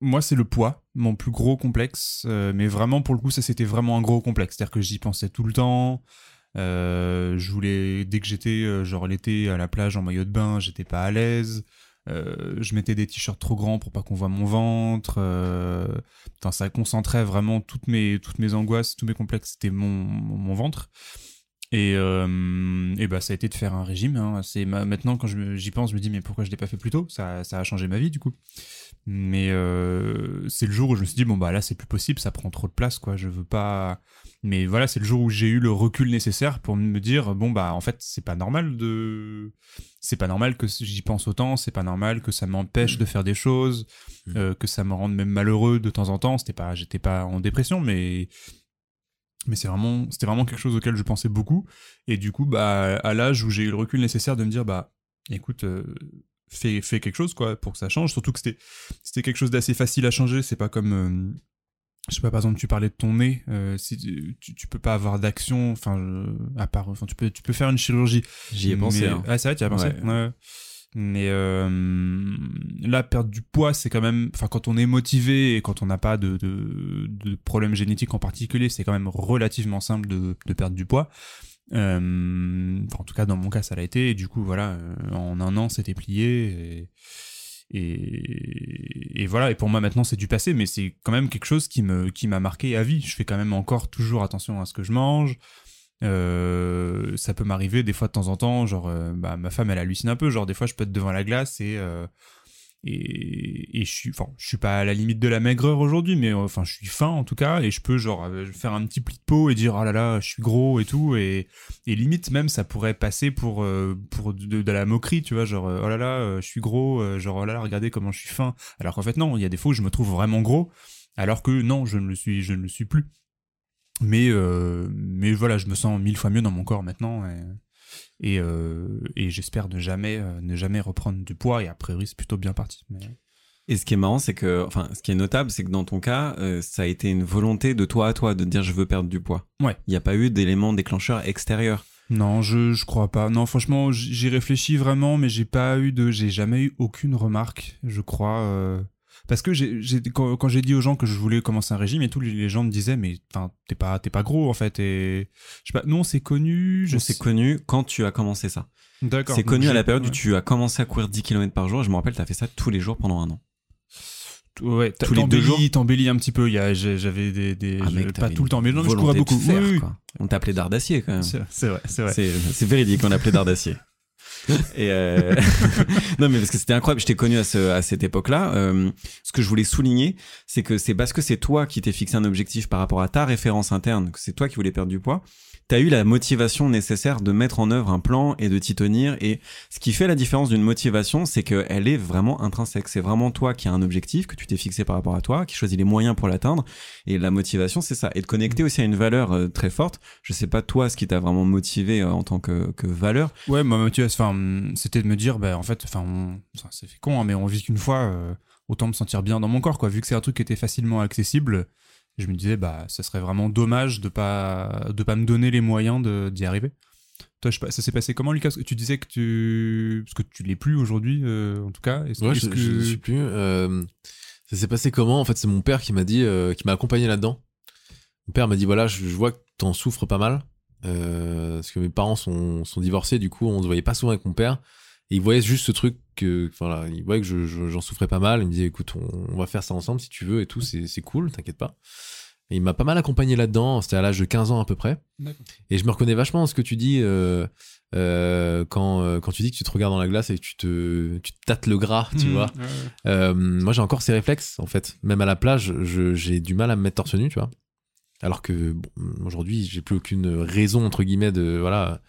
Moi, c'est le poids, mon plus gros complexe. euh, mais vraiment, pour le coup, ça, c'était vraiment un gros complexe. C'est-à-dire que j'y pensais tout le temps. Euh, je voulais, dès que j'étais, genre l'été, à la plage en maillot de bain, j'étais pas à l'aise. Euh, je mettais des t-shirts trop grands pour pas qu'on voit mon ventre. Euh, putain, ça concentrait vraiment toutes mes, toutes mes angoisses, tous mes complexes, c'était mon, mon, ventre. Et, euh, et bah ça a été de faire un régime. hein. C'est ma- maintenant quand j'y pense, je me dis mais pourquoi je l'ai pas fait plus tôt? Ça, ça a changé ma vie du coup. Mais euh, c'est le jour où je me suis dit bon bah là c'est plus possible, ça prend trop de place quoi. Je veux pas. Mais voilà, c'est le jour où j'ai eu le recul nécessaire pour me dire bon bah en fait c'est pas normal de, c'est pas normal que j'y pense autant, c'est pas normal que ça m'empêche de faire des choses, euh, que ça me rende même malheureux de temps en temps. C'était pas, j'étais pas en dépression, mais mais c'est vraiment, c'était vraiment quelque chose auquel je pensais beaucoup. Et du coup, bah, à l'âge où j'ai eu le recul nécessaire de me dire, bah, écoute, euh, fais, fais quelque chose quoi pour que ça change. Surtout que c'était c'était quelque chose d'assez facile à changer. C'est pas comme euh, je sais pas, par exemple, tu parlais de ton nez, euh, si tu, tu, tu peux pas avoir d'action, enfin, euh, à part, enfin, tu peux, tu peux faire une chirurgie. J'y ai pensé. Mais- hein. Ah, c'est vrai, tu y as pensé? Ouais. Ouais. Mais euh, là, perdre du poids, c'est quand même, enfin, quand on est motivé et quand on n'a pas de, de, de problème génétique en particulier, c'est quand même relativement simple de, de perdre du poids. Euh, en tout cas, dans mon cas, ça l'a été. Et du coup, voilà, euh, en un an, c'était plié. Et, et, voilà. Et pour moi, maintenant, c'est du passé, mais c'est quand même quelque chose qui me, qui m'a marqué à vie. Je fais quand même encore toujours attention à ce que je mange. Euh, ça peut m'arriver des fois de temps en temps, genre, bah, ma femme, elle hallucine un peu. Genre, des fois, je peux être devant la glace et et, je suis, enfin, je suis pas à la limite de la maigreur aujourd'hui, mais euh, enfin, je suis fin en tout cas, et je peux genre euh, faire un petit pli de peau et dire oh là là, je suis gros et tout, et, limite même ça pourrait passer pour euh, pour de, la moquerie, tu vois, genre oh là là, je suis gros, genre oh là là, regardez comment je suis fin, alors qu'en fait non, il y a des fois où je me trouve vraiment gros, alors que non, je ne le suis, je ne le suis plus. Mais mais voilà, je me sens mille fois mieux dans mon corps maintenant. Et, euh, et j'espère ne jamais euh, ne jamais reprendre du poids et a priori c'est plutôt bien parti mais... Et ce qui est marrant, c'est que, enfin, ce qui est notable, c'est que dans ton cas, euh, ça a été une volonté de toi à toi de dire je veux perdre du poids. Ouais. Il n'y a pas eu d'élément déclencheur extérieur. non je je crois pas non franchement j'y réfléchis vraiment mais j'ai pas eu de j'ai jamais eu aucune remarque je crois parce que j'ai j'ai- quand, quand j'ai dit aux gens que je voulais commencer un régime et tout les gens me disaient mais t'es pas t'es pas gros en fait et je sais pas non c'est connu je Je c'est sais connu quand tu as commencé ça. d'accord C'est connu à la période où tu as commencé à courir 10 km par jour. Je me rappelle, tu as fait ça tous les jours pendant un an. ouais tous les deux jours t'embellis un petit peu il y a j'ai- j'avais des, des Ah, mec, pas tout le temps mais non mais je courais beaucoup faire, Oui, oui. quoi. On t'appelait dard d'acier quand même. C'est vrai c'est vrai C'est c'est véridique, on appelait dard d'acier. (laughs) Et euh, (laughs) non mais parce que c'était incroyable, je t'ai connu à, ce, à cette époque-là. Euh, ce que je voulais souligner, c'est que c'est parce que c'est toi qui t'es fixé un objectif par rapport à ta référence interne, que c'est toi qui voulais perdre du poids. T'as eu la motivation nécessaire de mettre en œuvre un plan et de t'y tenir. Et ce qui fait la différence d'une motivation, c'est qu'elle est vraiment intrinsèque. C'est vraiment toi qui as un objectif que tu t'es fixé par rapport à toi, qui choisis les moyens pour l'atteindre. Et la motivation, c'est ça. Et de connecter aussi à une valeur euh, très forte. Je sais pas toi ce qui t'a vraiment motivé euh, en tant que, que valeur. Ouais, ma motivation, hum, c'était de me dire, bah, en fait, enfin, c'est con, hein, mais on vit qu'une fois, euh, autant me sentir bien dans mon corps, quoi. Vu que c'est un truc qui était facilement accessible, je me disais, bah, ça serait vraiment dommage de pas, de pas me donner les moyens d'y arriver. Toi, je ça s'est passé comment, Lucas? Tu disais que tu, parce que tu l'es plus aujourd'hui, euh, en tout cas. Est-ce Ouais, est-ce je, que... je ne suis plus. Euh, ça s'est passé comment? En fait, c'est mon père qui m'a dit, euh, qui m'a accompagné là-dedans. Mon père m'a dit voilà, je, je vois que t'en souffres pas mal. Parce que mes parents sont, sont divorcés, du coup, on se voyait pas souvent avec mon père. Et il voyait juste ce truc que, voilà, il voyait que je- je- j'en souffrais pas mal. Il me disait écoute, on, on va faire ça ensemble si tu veux et tout, c'est c'est cool, t'inquiète pas. Et il m'a pas mal accompagné là-dedans. C'était à l'âge de 15 ans à peu près. Et je me reconnais vachement dans ce que tu dis euh, euh, quand, euh, quand tu dis que tu te regardes dans la glace et que tu te, tu te tâtes le gras, tu Mmh, vois. ouais, moi, j'ai encore ces réflexes, en fait. Même à la plage, je- j'ai du mal à me mettre torse nu, tu vois. Alors que bon, aujourd'hui, j'ai plus aucune raison, entre guillemets, de voilà,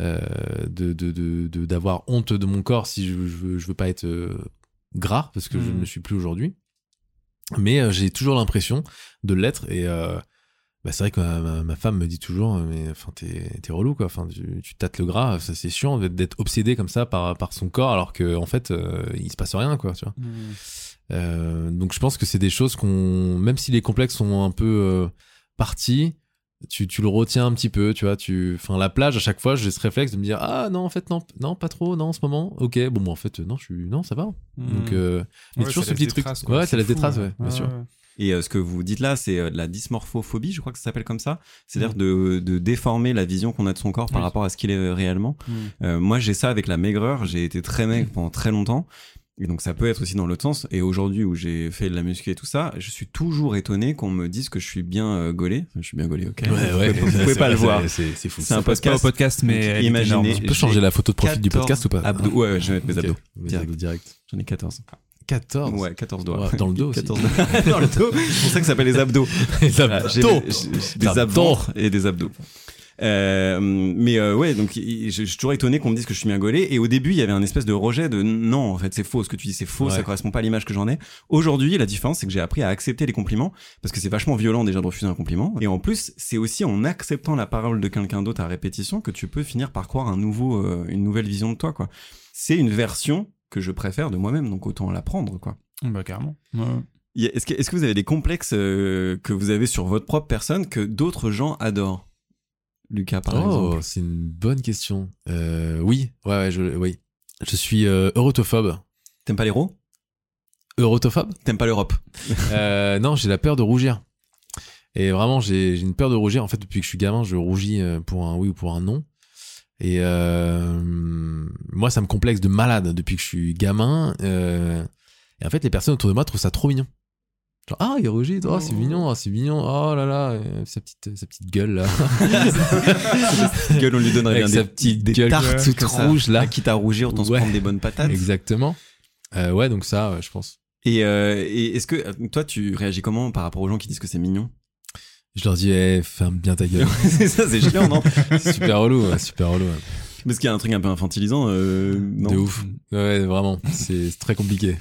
de de- d'avoir honte de mon corps si je, je, veux, je veux pas être euh, gras, parce que je Mhm. ne le suis plus aujourd'hui. Mais euh, j'ai toujours l'impression de l'être et euh, bah, c'est vrai que ma, femme me dit toujours mais enfin t'es t'es relou quoi enfin tu, tu tâtes le gras ça c'est chiant d'être- d'être obsédé comme ça par par son corps alors que en fait euh, il se passe rien quoi tu vois Mmh. euh, donc je pense que c'est des choses qu'on, même si les complexes sont un peu euh, partis, tu, tu le retiens un petit peu, tu vois. Tu, enfin la plage à chaque fois, j'ai ce réflexe de me dire ah non en fait non non pas trop non en ce moment. Ok bon moi en fait non je suis non ça va. Donc euh, mais Mmh. Ouais, toujours ce petit des truc. traces, quoi. ouais ça C'est laisse des fou, traces ouais. ouais, bien Ouais, sûr. Et euh, ce que vous dites là, c'est euh, la dysmorphophobie, je crois que ça s'appelle comme ça. C'est-à-dire de, de déformer la vision qu'on a de son corps par Oui. rapport à ce qu'il est réellement. Mmh. Euh, moi, j'ai ça avec la maigreur. J'ai été très maigre pendant très longtemps. Et donc, ça peut être aussi dans l'autre sens. Et aujourd'hui, où j'ai fait de la muscu et tout ça, je suis toujours étonné qu'on me dise que je suis bien euh, gaulé. Je suis bien gaulé, ok. Ouais, ouais, Vous pouvez (laughs) pas le voir. C'est c'est fou. C'est un Pas au podcast. podcast, mais Donc, imaginez-. Tu peux changer la photo de profil du 14 podcast ou pas abdos. Ouais, ouais, je vais mettre mes Ok. abdos. Mes Direct. abdos direct. J'en ai 14. 14. Ouais, 14 doigts. Ouais, dans le dos aussi. 14 doigts. (laughs) dans le dos. C'est pour ça que ça s'appelle les abdos. (laughs) Les abdos. des- abdos et des abdos. Euh, mais euh, ouais, donc je je suis toujours étonné qu'on me dise que je suis bien gaulé. Et au début, il y avait un espèce de rejet de non, en fait, c'est faux. Ce que tu dis, c'est faux. Ça Ouais. correspond pas à l'image que j'en ai. Aujourd'hui, la différence, c'est que j'ai appris à accepter les compliments parce que c'est vachement violent déjà de refuser un compliment. Et en plus, c'est aussi en acceptant la parole de quelqu'un d'autre à répétition que tu peux finir par croire un nouveau, euh, une nouvelle vision de toi, quoi. C'est une version que je préfère de moi-même, donc autant l'apprendre, quoi. Bah, carrément. Ouais. Est-ce que, vous avez des complexes euh, que vous avez sur votre propre personne que d'autres gens adorent? Lucas, par oh, exemple. c'est une bonne question. Euh, oui, ouais, ouais, je, oui. Je suis euh, eurotophobe. T'aimes pas les ros Eurotophobe? T'aimes pas l'Europe? (laughs) Euh, non, j'ai la peur de rougir. Et vraiment, j'ai j'ai une peur de rougir. En fait, depuis que je suis gamin, je rougis euh, pour un oui ou pour un non. Et euh, moi, ça me complexe de malade depuis que je suis gamin. Euh, et en fait, les personnes autour de moi trouvent ça trop mignon. Genre, ah, il rougit, oh, c'est mignon, oh, c'est mignon, oh là là, euh, sa petite, sa petite gueule là. gueule, on lui donnerait Avec bien sa des, petite des gueule tartes toute comme ça. rouge, là. Quitte à rougir, autant se Ouais. prendre des bonnes patates. Exactement. Euh, ouais, donc ça, ouais, je pense. Et, euh, et est-ce que euh, toi, tu réagis comment par rapport aux gens qui disent que c'est mignon? Je leur dis, eh, ferme bien ta gueule. (laughs) C'est ça, c'est chiant, non? C'est super relou, ouais, super relou. ouais. Parce qu'il y a un truc un peu infantilisant, euh, non? De ouf. Ouais, vraiment. C'est très compliqué.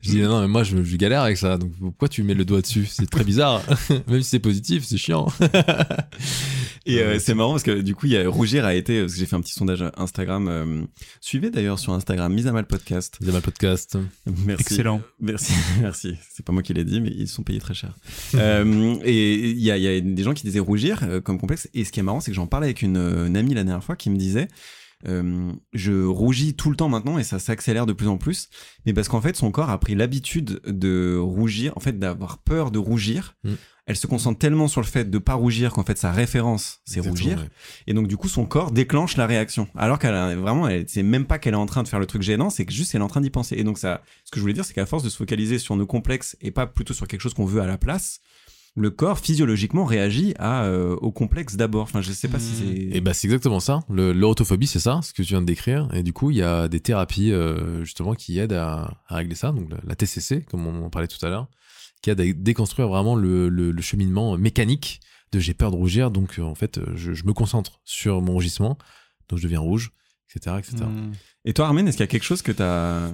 Je dis, non, mais moi, je, je galère avec ça. Donc, pourquoi tu mets le doigt dessus? C'est très bizarre. (laughs) Même si c'est positif, c'est chiant. (laughs) Et euh, c'est marrant parce que du coup, il y a Rougir a été, parce que j'ai fait un petit sondage Instagram. euh, suivez d'ailleurs sur Instagram, mise à mal podcast. C'est mal podcast. Merci. Excellent. Merci, (laughs) merci. C'est pas moi qui l'ai dit, mais ils sont payés très cher. euh, et il y a, il y a des gens qui disaient rougir euh, comme complexe. Et ce qui est marrant, c'est que j'en parlais avec une, euh, une amie la dernière fois qui me disait. Euh, je rougis tout le temps maintenant et ça s'accélère de plus en plus, mais parce qu'en fait son corps a pris l'habitude de rougir, en fait d'avoir peur de rougir. Mm. Elle se concentre tellement sur le fait de pas rougir qu'en fait sa référence c'est rougir. Et donc du coup son corps déclenche la réaction. Alors qu'elle a vraiment, elle c'est même pas qu'elle est en train de faire le truc gênant, c'est que juste elle est en train d'y penser. Et donc ça, ce que je voulais dire, c'est qu'à force de se focaliser sur nos complexes et pas plutôt sur quelque chose qu'on veut à la place, le corps physiologiquement réagit à euh, au complexe d'abord. Enfin je sais pas si c'est. Et bah, c'est exactement ça. L'autophobie, c'est ça, ce que tu viens de décrire. Et du coup, il y a des thérapies, euh, justement, qui aident à, à régler ça. Donc, la, la TCC, comme on en parlait tout à l'heure, qui aide à déconstruire vraiment le, le- le cheminement mécanique de j'ai peur de rougir. Donc, euh, en fait, je, je me concentre sur mon rougissement. Donc, je deviens rouge, etc., etc. Mm. Et toi Armen, est-ce qu'il y a quelque chose que t'as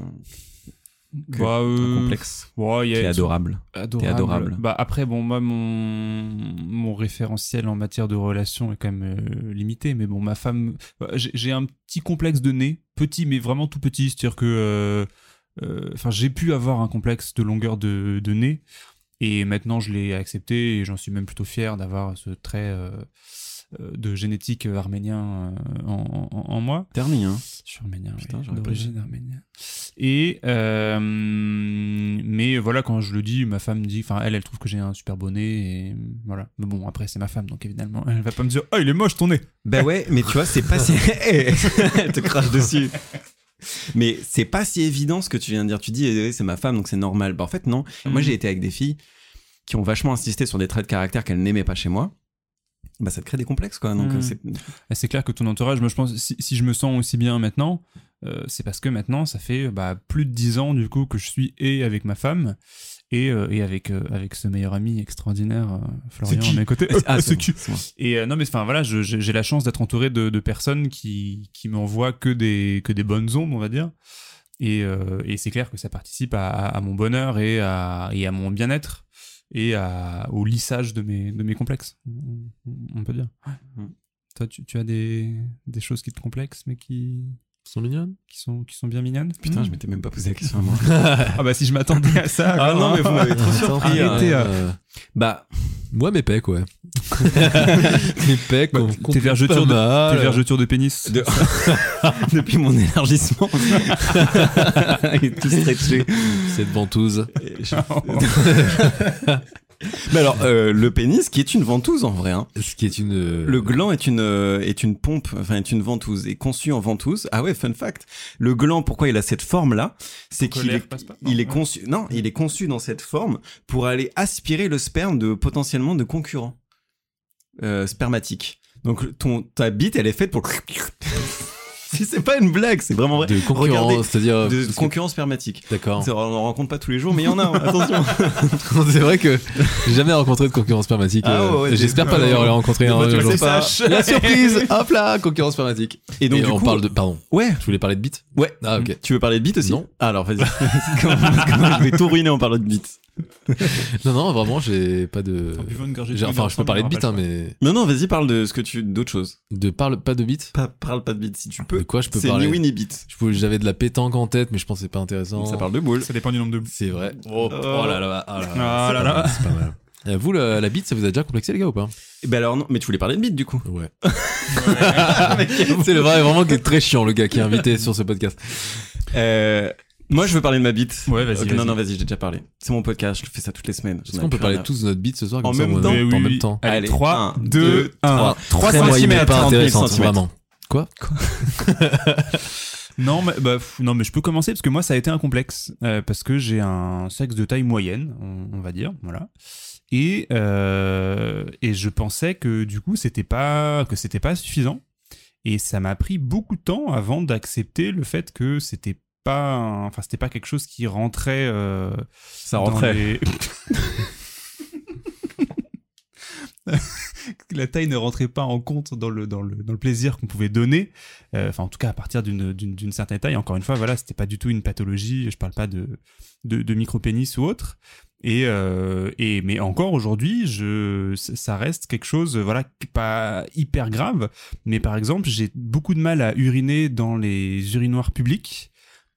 que- Bah, euh, complexe ouais, y a- adorable Adorable. adorable. Bah après bon moi mon mon référentiel en matière de relations est quand même euh, limité mais bon ma femme bah, j'ai un petit complexe de nez petit mais vraiment tout petit c'est-à-dire que euh, euh, enfin j'ai pu avoir un complexe de longueur de, de nez et maintenant je l'ai accepté et j'en suis même plutôt fier d'avoir ce trait euh, euh, de génétique arménien euh, en, en- en moi Terni, hein. je suis arménien, Putain, oui, d'origine arménienne. Et euh, mais voilà, quand je le dis, ma femme me dit, enfin elle, elle trouve que j'ai un super bonnet et voilà. Mais bon, après c'est ma femme, donc évidemment, elle va pas me dire, ah il est moche ton nez. Bah ouais, mais tu vois, c'est pas si. (laughs) (laughs) Elle te crache dessus. Mais c'est pas si évident ce que tu viens de dire. Tu dis, eh, c'est ma femme, donc c'est normal. Bah en fait, non. Moi, Mhm. j'ai été avec des filles qui ont vachement insisté sur des traits de caractère qu'elles n'aimaient pas chez moi. Bah ça te crée des complexes, quoi. Donc euh, c'est. Et C'est clair que ton entourage, moi je pense, si, si je me sens aussi bien maintenant, euh, c'est parce que maintenant, ça fait bah, plus de 10 ans du coup que je suis et avec ma femme et, euh, et avec, euh, avec ce meilleur ami extraordinaire, euh, Florian, à mes côtés. (laughs) Ah, c'est qui c'est. Et euh, non, mais enfin voilà, je- j'ai j'ai la chance d'être entouré de, de personnes qui, qui m'envoient que des, que des bonnes ondes, on va dire. Et, euh, et c'est clair que ça participe à, à mon bonheur et à, et à mon bien-être et à, au lissage de mes, de mes complexes, on, peut dire. Toi, tu, tu as des, des choses qui te complexent, mais qui, Ils sont mignonnes. qui, sont, qui sont bien mignonnes Putain, Mm. je m'étais même pas posé la question à moi. (laughs) Ah bah si je m'attendais à ça. Ah non, mais vous m'avez trop (laughs) surpris. hein. arrêtez, euh, Bah, Moi, mes pecs, ouais. (laughs) mes pecs, Bah, on tes vergetures de- vergetures de pénis. de- depuis mon élargissement, il est tout stretché. Cette ventouse. Mais alors, euh, le pénis qui est une ventouse en vrai. Hein. Ce qui est une. euh, Le gland est une euh, est une pompe, enfin est une ventouse, est conçu en ventouse. Ah ouais, fun fact. Le gland, pourquoi il a cette forme là C'est qu'il est, il est conçu, non, il est conçu dans cette forme pour aller aspirer le sperme de potentiellement de concurrents euh, spermatiques. Donc ton ta bite, elle est faite pour. C'est pas une blague, c'est vraiment vrai. de concurrence, c'est-à-dire. de parce que- concurrents spermatiques. D'accord. On en rencontre pas tous les jours, mais il y en a. hein, (laughs) attention. c'est vrai que j'ai jamais rencontré de concurrence spermatique. Ah euh, ouais, ouais, J'espère pas d'ailleurs les rencontrer un jour. La surprise (laughs) Hop là, concurrence spermatique. Et donc Et du on coup, parle de. Pardon, ouais, je voulais parler de bite ouais. Ah, ok. Tu veux parler de bite aussi? Non. Ah, alors vas-y. (laughs) Je vais tout ruiner en parlant de bite. Non, non, vraiment, j'ai pas de. En une gorgée de Enfin, je peux parler de aura hein, mais. Non, non, vas-y, parle de ce que tu, d'autre chose. De parle pas de bite? Pas, parle pas de bite si tu De peux. quoi je peux C'est parler? ni oui ni bite. Je pouvais- J'avais de la pétanque en tête, mais je pensais pas intéressant. Ça parle de boule. Ça dépend du nombre de. C'est vrai. Oh, oh là là, ah là Ah c'est là pas là. mal, C'est pas mal. Euh, Vous, la, la bite, ça vous a déjà complexé, les gars, ou pas? Eh Ben alors non, mais tu voulais parler de bite du coup. Ouais. (laughs) (laughs) c'est le vrai, vraiment, qui est très chiant, le gars qui est invité sur ce podcast. Euh, moi, je veux parler de ma bite. Ouais, vas-y. Non, non, vas-y, j'ai déjà parlé. C'est mon podcast, je fais ça toutes les semaines. Est-ce qu'on peut parler tous de notre bite ce soir En ça, même temps oui, en oui, même temps Allez, Allez, 3, un, 2, deux, 1. trois. 3 Très moyenne, centimètres, pas 30 000 intéressante, centimètres. vraiment. Quoi (laughs) Non, mais, bah, pff, non, mais je peux commencer parce que moi, ça a été un complexe. euh, parce que j'ai un sexe de taille moyenne, on, on va dire. Voilà. Et, euh, et je pensais que du coup, c'était pas, que c'était pas suffisant. Et ça m'a pris beaucoup de temps avant d'accepter le fait que c'était pas, un- enfin, c'était pas quelque chose qui rentrait. euh, Ça rentrait. les- (laughs) la taille ne rentrait pas en compte dans le, dans le, dans le plaisir qu'on pouvait donner. Euh, Enfin, en tout cas, à partir d'une certaine taille. Encore une fois, voilà, c'était pas du tout une pathologie. Je parle pas de, de, de micro-pénis ou autre. Et, euh, et mais encore aujourd'hui, je, ça reste quelque chose, voilà, pas hyper grave. Mais par exemple, j'ai beaucoup de mal à uriner dans les urinoirs publics.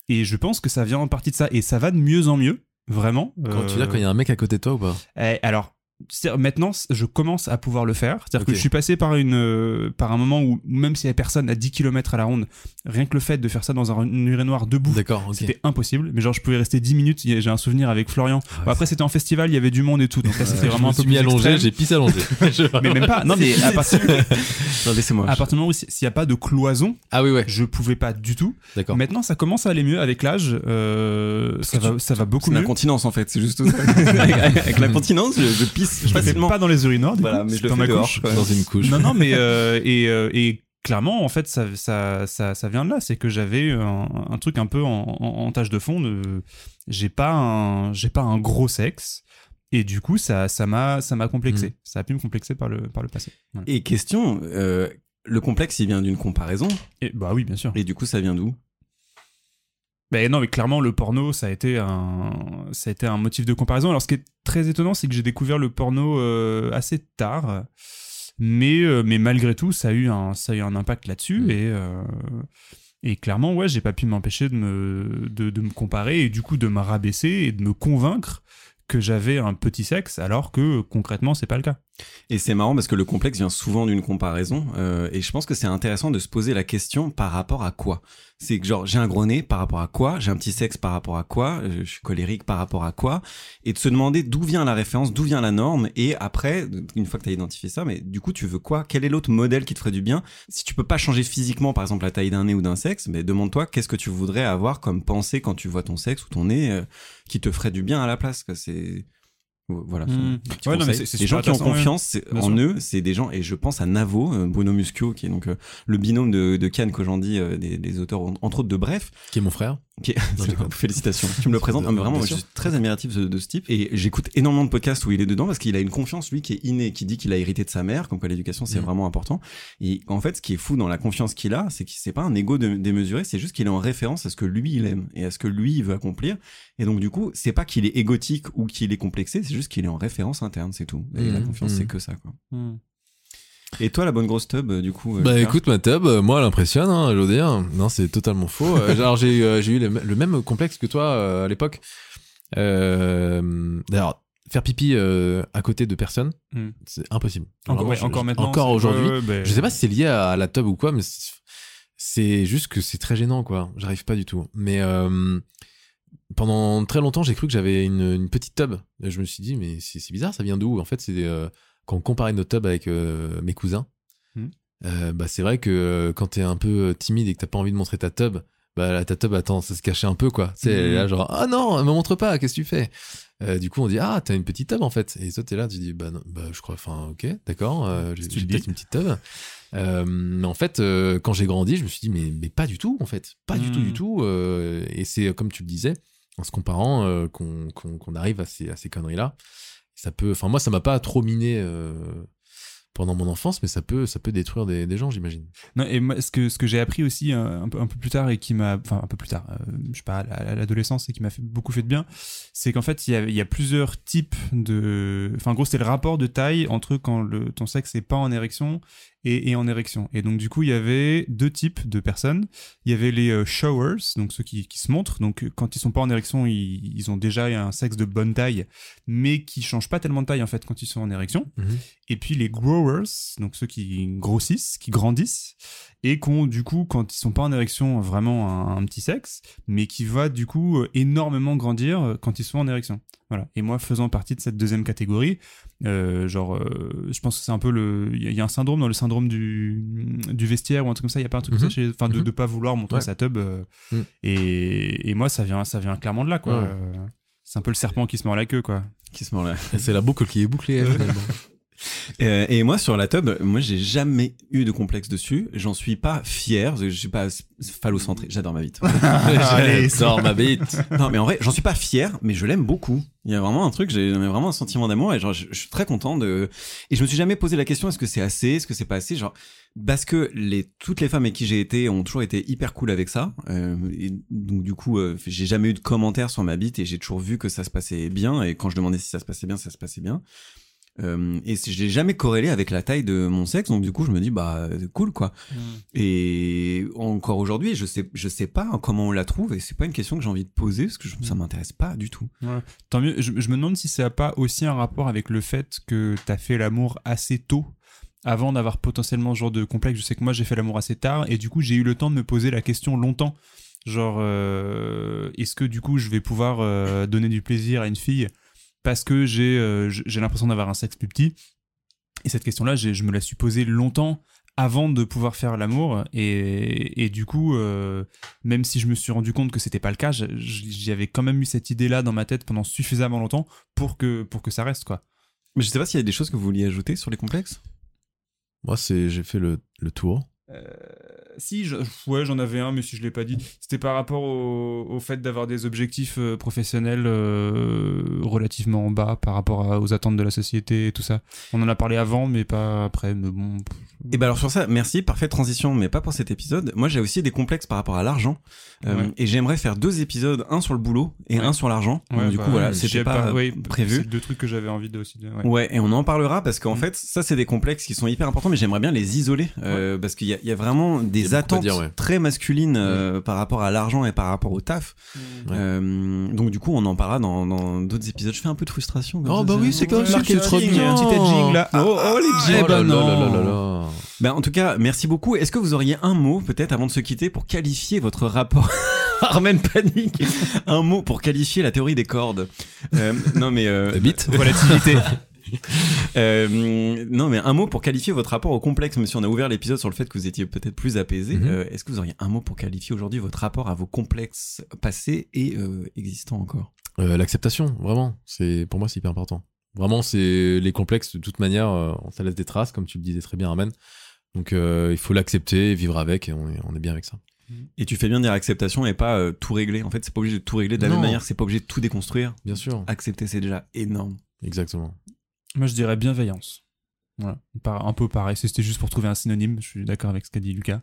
Et je pense que ça vient en partie de ça. Et ça va de mieux en mieux, vraiment. Quand tu veux Euh, dire quand il y a un mec à côté de toi ou pas? Eh, alors, maintenant, je commence à pouvoir le faire. C'est-à-dire que je suis passé par, une, euh, par un moment où, même s'il y a personne à 10 km à la ronde, rien que le fait de faire ça dans un, urinoir debout, c'était impossible. Mais genre, je pouvais rester 10 minutes. J'ai un souvenir avec Florian. Ah, Bon, après, c'était en festival, il y avait du monde et tout. Donc là, c'était vraiment un peu plus allongé, j'ai pissé allongé. (laughs) Mais même pas. Non, mais à partir, (laughs) Non, laissez-moi. à partir du moment où s'il n'y a pas de cloison, Ah oui, ouais, je pouvais pas du tout. d'accord. Maintenant, ça commence à aller mieux avec l'âge. euh, ça, ça va beaucoup C'est mieux. l'incontinence en fait, c'est juste ça. (laughs) avec, avec l'incontinence, je, je pisse Je le fais facilement. pas dans les urinoirs, du Voilà, coup, mais je le dans fais ma dehors, couche. quoi. Dans une couche. Non, non, mais (laughs) euh, et, euh, et clairement, en fait, ça, ça, ça, ça vient de là. C'est que j'avais un, un truc un peu en, en, en tâche de fond. De, j'ai pas un, j'ai pas un gros sexe. Et du coup, ça, ça m'a, ça m'a complexé. Mm. Ça a pu me complexer par le, par le passé. Voilà. Et question, euh, le complexe il vient d'une comparaison, Et, bah oui, bien sûr. et du coup ça vient d'où? Ben non, mais clairement, le porno, ça a été un, ça a été un motif de comparaison. Alors, ce qui est très étonnant, c'est que j'ai découvert le porno euh, assez tard, mais, euh, mais malgré tout, ça a eu un, ça a eu un impact là-dessus Mm. et, euh, et clairement, ouais, j'ai pas pu m'empêcher de me, de, de me comparer et du coup de me rabaisser et de me convaincre que j'avais un petit sexe, alors que concrètement, c'est pas le cas. Et c'est marrant parce que le complexe vient souvent d'une comparaison, euh, et je pense que c'est intéressant de se poser la question par rapport à quoi? C'est que genre j'ai un gros nez par rapport à quoi, j'ai un petit sexe par rapport à quoi, euh, je suis colérique par rapport à quoi, et de se demander d'où vient la référence, d'où vient la norme, et après, une fois que tu as identifié ça, mais du coup tu veux quoi? Quel est l'autre modèle qui te ferait du bien? Si tu peux pas changer physiquement, par exemple la taille d'un nez ou d'un sexe, mais demande-toi qu'est-ce que tu voudrais avoir comme pensée quand tu vois ton sexe ou ton nez euh, qui te ferait du bien à la place? C'est voilà. Mm. petit Ouais, non, mais conseil. c'est- c'est les gens qui ont ouais. confiance en sûr. eux, c'est des gens, et je pense à Navo, euh, Bruno Muschio, qui est donc euh, le binôme de, de Kian Kojandi, euh, des, des auteurs, entre autres de Bref. Qui est mon frère Qui est- Non. (laughs) Félicitations. Tu me le présentes. Mais vraiment, moi, je suis très admiratif de, de ce type. Et j'écoute énormément de podcasts où il est dedans parce qu'il a une confiance, lui, qui est innée, qui dit qu'il a hérité de sa mère, comme quoi l'éducation, c'est Mm. vraiment important. Et en fait, ce qui est fou dans la confiance qu'il a, c'est que c'est pas un ego de- démesuré, c'est juste qu'il est en référence à ce que lui, il aime et à ce que lui, il veut accomplir. Et donc, du coup, c'est pas qu'il est égotique ou qu'il est complexé, c'est juste qu'il est en référence interne, c'est tout. Et la Mhm, confiance, c'est que ça, quoi. Et toi, la bonne grosse tub, euh, du coup. euh, Bah écoute, ma tub, euh, moi, elle impressionne, hein, je veux dire. Non, c'est totalement faux. Alors, j'ai euh, j'ai eu le, le même complexe que toi euh, à l'époque. Euh, D'ailleurs, faire pipi euh, à côté de personne, Hmm. c'est impossible. Encore, Vraiment, ouais, je- encore je- maintenant. Encore aujourd'hui. ben- Je sais pas si c'est lié à, à la tub ou quoi, mais c'est- c'est juste que c'est très gênant, quoi. J'arrive pas du tout. Mais euh, pendant très longtemps, j'ai cru que j'avais une, une petite tub. Et je me suis dit, mais c'est c'est bizarre, ça vient d'où? En fait, c'est euh, quand on comparait notre tub avec euh, mes cousins. Hmm. euh, bah, c'est vrai que euh, quand t'es un peu timide et que t'as pas envie de montrer ta tub, bah là, ta tub attend, ça se cachait un peu, quoi. Tu sais, elle est Hmm. là, genre, ah non, me montre pas, qu'est-ce que tu fais? Euh, Du coup, on dit, ah, t'as une petite tub en fait. Et toi, t'es là, tu dis, bah, non, bah je crois, enfin, ok, d'accord, euh, j'ai peut-être une petite tub. Euh, mais en fait, quand j'ai grandi, je me suis dit, mais, mais pas du tout, en fait. Pas du tout, Hmm. du tout. et c'est, comme tu le disais, en se comparant, qu'on arrive à ces, à ces conneries-là. Ça peut, enfin, moi, ça m'a pas trop miné. euh, pendant mon enfance, mais ça peut, ça peut détruire des, gens, j'imagine. Non, et ce que, ce que j'ai appris aussi euh, un, peu, un peu plus tard et qui m'a, enfin, un peu plus tard, euh, je sais pas, à, l'adolescence et qui m'a beaucoup fait de bien, c'est qu'en fait, il y a, il y a plusieurs types de, enfin, en gros, c'est le rapport de taille entre quand le, ton sexe est pas en érection et, et en érection. Et donc, du coup, il y avait deux types de personnes. Il y avait les euh, showers, donc ceux qui, qui se montrent. Donc, euh, quand ils sont pas en érection, ils, ils ont déjà un sexe de bonne taille, mais qui changent pas tellement de taille, en fait, quand ils sont en érection. Et puis les growers, donc ceux qui grossissent, qui grandissent, et qui ont du coup, quand ils sont pas en érection, vraiment un, un petit sexe, mais qui va du coup euh, énormément grandir quand ils sont en érection. Voilà. Et moi, faisant partie de cette deuxième catégorie, euh, genre, euh, je pense que c'est un peu le, il y, a- il y a un syndrome dans le syndrome du, du vestiaire ou un truc comme ça. Il y a pas un truc comme Mhm. ça, chez- enfin, de, Mhm. de pas vouloir montrer Ouais. sa tub. euh, Mhm. et, et moi, ça vient, ça vient clairement de là, quoi. Ouais. C'est un peu le serpent qui se mord la queue, quoi. Qui se mord. Et (laughs) C'est la boucle qui est bouclée, (laughs) finalement. Euh, et moi sur la tub, moi j'ai jamais eu de complexe dessus. J'en suis pas fier. Je suis pas phallocentré. J'adore ma bite. (laughs) (laughs) Sors ma bite. non mais en vrai, j'en suis pas fier, mais je l'aime beaucoup. Il y a vraiment un truc, j'ai vraiment un sentiment d'amour et genre je, je suis très content de. Et je me suis jamais posé la question est-ce que c'est assez, est-ce que c'est pas assez, genre parce que les toutes les femmes avec qui j'ai été ont toujours été hyper cool avec ça. Euh, et donc du coup, euh, j'ai jamais eu de commentaires sur ma bite et j'ai toujours vu que ça se passait bien. Et quand je demandais si ça se passait bien, ça se passait bien. Euh, et je l'ai jamais corrélé avec la taille de mon sexe, donc du coup je me dis bah cool quoi. Et encore aujourd'hui, je sais je sais pas comment on la trouve et c'est pas une question que j'ai envie de poser parce que je- ça m'intéresse pas du tout. Tant mieux. Je, je me demande si ça n'a pas aussi un rapport avec le fait que t'as fait l'amour assez tôt avant d'avoir potentiellement ce genre de complexe. Je sais que moi j'ai fait l'amour assez tard et du coup j'ai eu le temps de me poser la question longtemps. Genre, euh, est-ce que du coup je vais pouvoir euh, donner du plaisir à une fille parce que j'ai euh, j'ai l'impression d'avoir un sexe plus petit Et cette question-là, je me la suis posée longtemps avant de pouvoir faire l'amour et, et du coup euh, même si je me suis rendu compte que c'était pas le cas j'avais quand même eu cette idée là dans ma tête pendant suffisamment longtemps pour que pour que ça reste quoi Mais je sais pas s'il y a des choses que vous vouliez ajouter sur les complexes? Moi, c'est, j'ai fait le, le tour. Euh, si je- ouais j'en avais un mais si je l'ai pas dit c'était par rapport au, au fait d'avoir des objectifs euh, professionnels euh, relativement bas par rapport à- aux attentes de la société et tout ça on en a parlé avant mais pas après mais bon Et ben alors sur ça, merci, parfaite transition, mais pas pour cet épisode. Moi j'ai aussi des complexes par rapport à l'argent, Euh, Ouais. et j'aimerais faire deux épisodes, un sur le boulot et Ouais. un sur l'argent. Ouais, du bah, coup voilà, j'y c'était ai pas, prévu. c'est deux trucs que j'avais envie de aussi de, ouais. Et on en parlera parce qu'en Mm. fait, ça, c'est des complexes qui sont hyper importants, mais j'aimerais bien les isoler euh, parce qu'il y a, il y a vraiment y des attentes dire, ouais. très masculines euh, par rapport à l'argent et par rapport au taf. Ouais. Euh, donc, du coup, on en parlera dans dans d'autres épisodes. Je fais un peu de frustration. comme Oh, ça, bah oui, c'est comme ça, marqué trop bien. un petit edging là Oh, oh, les Oh Eh là ben là non. là là là là. Ben, en tout cas, merci beaucoup. Est-ce que vous auriez un mot, peut-être, avant de se quitter, pour qualifier votre rapport (laughs) Armen panique. Un mot pour qualifier la théorie des cordes. Euh, non, mais euh, Ta bite volatilité (laughs) euh, non, mais un mot pour qualifier votre rapport au complexe. Monsieur, on a ouvert l'épisode sur le fait que vous étiez peut-être plus apaisé. Mhm. Euh, Est-ce que vous auriez un mot pour qualifier aujourd'hui votre rapport à vos complexes passés et euh, existants encore? L'acceptation, vraiment. C'est, pour moi, c'est hyper important. Vraiment, c'est les complexes, de toute manière, ça laisse des traces, comme tu le disais très bien, Armen. Donc, il faut l'accepter, vivre avec, et on est, on est bien avec ça. Et tu fais bien de dire acceptation et pas euh, tout régler. En fait, c'est pas obligé de tout régler. De la Non. même manière, c'est pas obligé de tout déconstruire. Bien sûr. Accepter, c'est déjà énorme. Exactement. Moi, je dirais bienveillance. Un peu pareil. C'était juste pour trouver un synonyme. Je suis d'accord avec ce qu'a dit Lucas.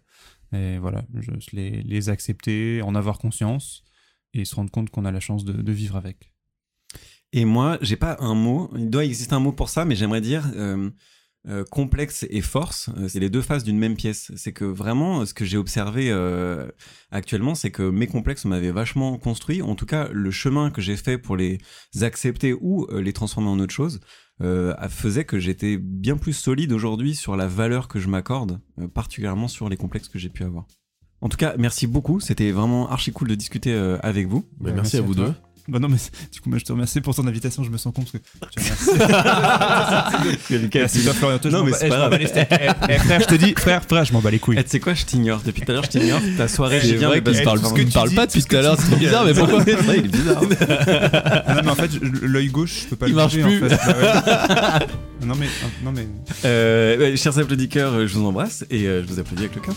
Et voilà, les, les accepter, en avoir conscience et se rendre compte qu'on a la chance de, vivre avec. Et moi, j'ai pas un mot. Il doit exister un mot pour ça, mais j'aimerais dire euh, euh, complexe et force. euh, C'est les deux faces d'une même pièce. C'est que vraiment, ce que j'ai observé actuellement, c'est que mes complexes m'avaient vachement construit. En tout cas, le chemin que j'ai fait pour les accepter ou les transformer en autre chose euh, faisait que j'étais bien plus solide aujourd'hui sur la valeur que je m'accorde, euh, particulièrement sur les complexes que j'ai pu avoir. En tout cas, merci beaucoup. C'était vraiment archi cool de discuter euh, avec vous. Bah, merci, merci à à vous toi. deux. Bah non, mais du coup, moi, je te remercie pour ton invitation. Je me sens con parce que tu remercies. (laughs) Merci, toi, Florian. Toi, Non, mais c'est eh, pas grave. Eh, eh, frère, je te dis, frère, frère, je m'en bats les couilles. Tu sais quoi, je t'ignore. Depuis tout à l'heure, je t'ignore. Ta soirée, que tu parce que tu tu parles pas depuis tout à l'heure, c'est bizarre, mais C'est pourquoi vrai, il est bizarre. Ah (laughs) non, mais en fait, l'œil gauche, je peux pas Il le marche bouger, plus. En fait. Bah (laughs) non, mais, non, mais. Euh, chers applaudisseurs, euh, je vous embrasse et euh, je vous applaudis avec le cœur.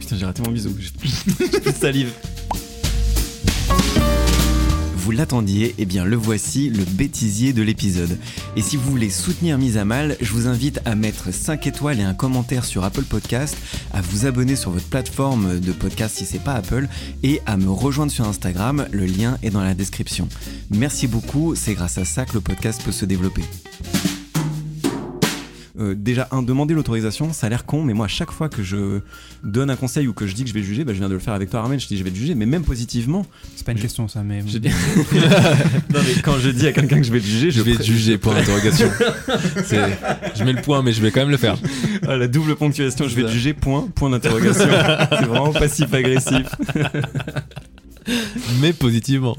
Putain, j'ai raté mon bisou. J'ai j'ai plus de salive. Vous l'attendiez, eh bien le voici, le bêtisier de l'épisode. Et si vous voulez soutenir Mise à Mal, je vous invite à mettre 5 étoiles et un commentaire sur Apple Podcast, à vous abonner sur votre plateforme de podcast si c'est pas Apple, et à me rejoindre sur Instagram, le lien est dans la description. Merci beaucoup, c'est grâce à ça que le podcast peut se développer. Euh, déjà, un, demander l'autorisation, ça a l'air con, mais moi, à chaque fois que je donne un conseil ou que je dis que je vais juger, bah, je viens de le faire avec toi, Armen, je dis je vais te juger, mais même positivement. C'est pas une question ça, mais. Je dis- (laughs) non, mais quand je dis à quelqu'un que je vais te juger, Je vais te juger, point d'interrogation. (laughs) Je mets le point, mais je vais quand même le faire. Ah, la double ponctuation, je vais te juger, point, point d'interrogation. (laughs) C'est vraiment passif-agressif. Mais positivement.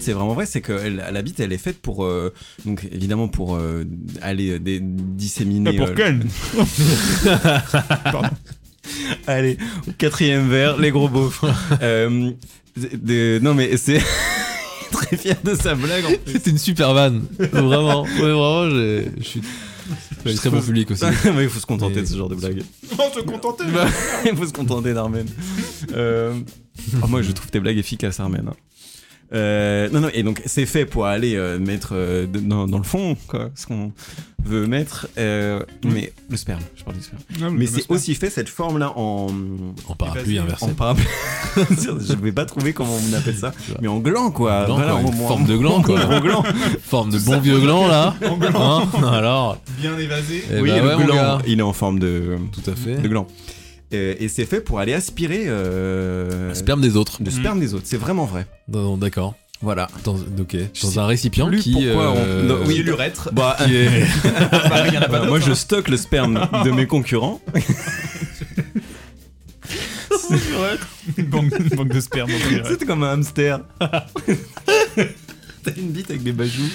C'est vraiment vrai, c'est que elle- la bite, elle est faite pour, euh, donc évidemment pour euh, aller euh, dé- disséminer. euh, Ken (laughs) Allez, quatrième verre, les gros. (laughs) Euh, de- de- non mais c'est (laughs) très fier de sa blague. en. C'était une super vanne. Vraiment. Ouais, vraiment, j'ai- je suis. Je suis très bon public aussi. Mais il faut se contenter Mais- de ce genre de blague. On se contenter Bah, il faut se contenter d'Armen. Euh, ah, moi, je trouve tes blagues efficaces, Armen. hein. Euh, non, non, et donc c'est fait pour aller euh, mettre euh, de- dans, dans le fond, quoi, ce qu'on veut mettre. euh, Mais le sperme, je parle du sperme. Mais c'est aussi fait cette forme-là en, En parapluie inversé. en parapluie. (laughs) je vais pas trouver comment on appelle ça, mais en gland, quoi. Gland, Voilà, quoi, en- en- forme de gland, quoi. en gland. Forme de bon vieux gland, là. Hein Alors. bien évasé. Eh oui, bah le ouais, gland, il est en forme de, Tout à fait. de gland. Euh, et c'est fait pour aller aspirer euh, Sperme des autres. le sperme des autres. C'est vraiment vrai. Non, D'accord. Voilà. Dans, ok. Un récipient qui. pourquoi on- euh, Non, oui, l'urètre. Bah, (laughs) qui est- (laughs) Bah, moi, je stocke le sperme de mes concurrents. (laughs) Une banque, une banque de sperme. C'était comme un hamster. T'as une bite avec des bajoux.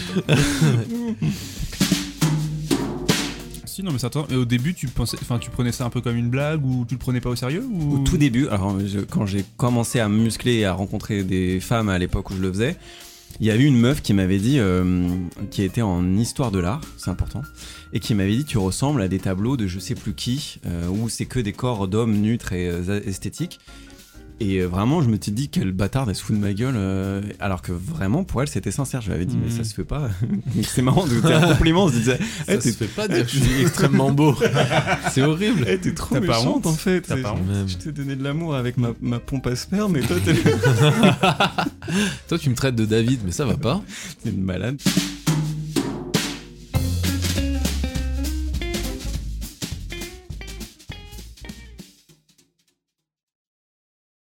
Si, non, mais au début, tu pensais, tu prenais ça un peu comme une blague ou tu le prenais pas au sérieux ou... Au tout début, alors quand j'ai commencé à me muscler et à rencontrer des femmes à l'époque où je le faisais, il y a eu une meuf qui m'avait dit, euh, qui était en histoire de l'art, c'est important, et qui m'avait dit tu ressembles à des tableaux de je sais plus qui, euh, où c'est que des corps d'hommes nus très euh, esthétiques. Et euh, vraiment, je me suis dit, quelle bâtarde, elle se fout de ma gueule. euh, alors que vraiment, pour elle, c'était sincère. Je lui avais dit, mais Mhm. ça se fait pas. (laughs) c'est marrant, c'était un compliment. On se disait, eh, Ça t'es se fait pas dire que je suis extrêmement beau. (laughs) C'est horrible. eh, t'es trop T'as pas méchante honte en fait. T'as pas honte. Je t'ai donné de l'amour avec ma, ma pompe à sperme, mais toi, t'es (laughs) Toi, tu me traites de David, mais ça va pas. t'es une malade.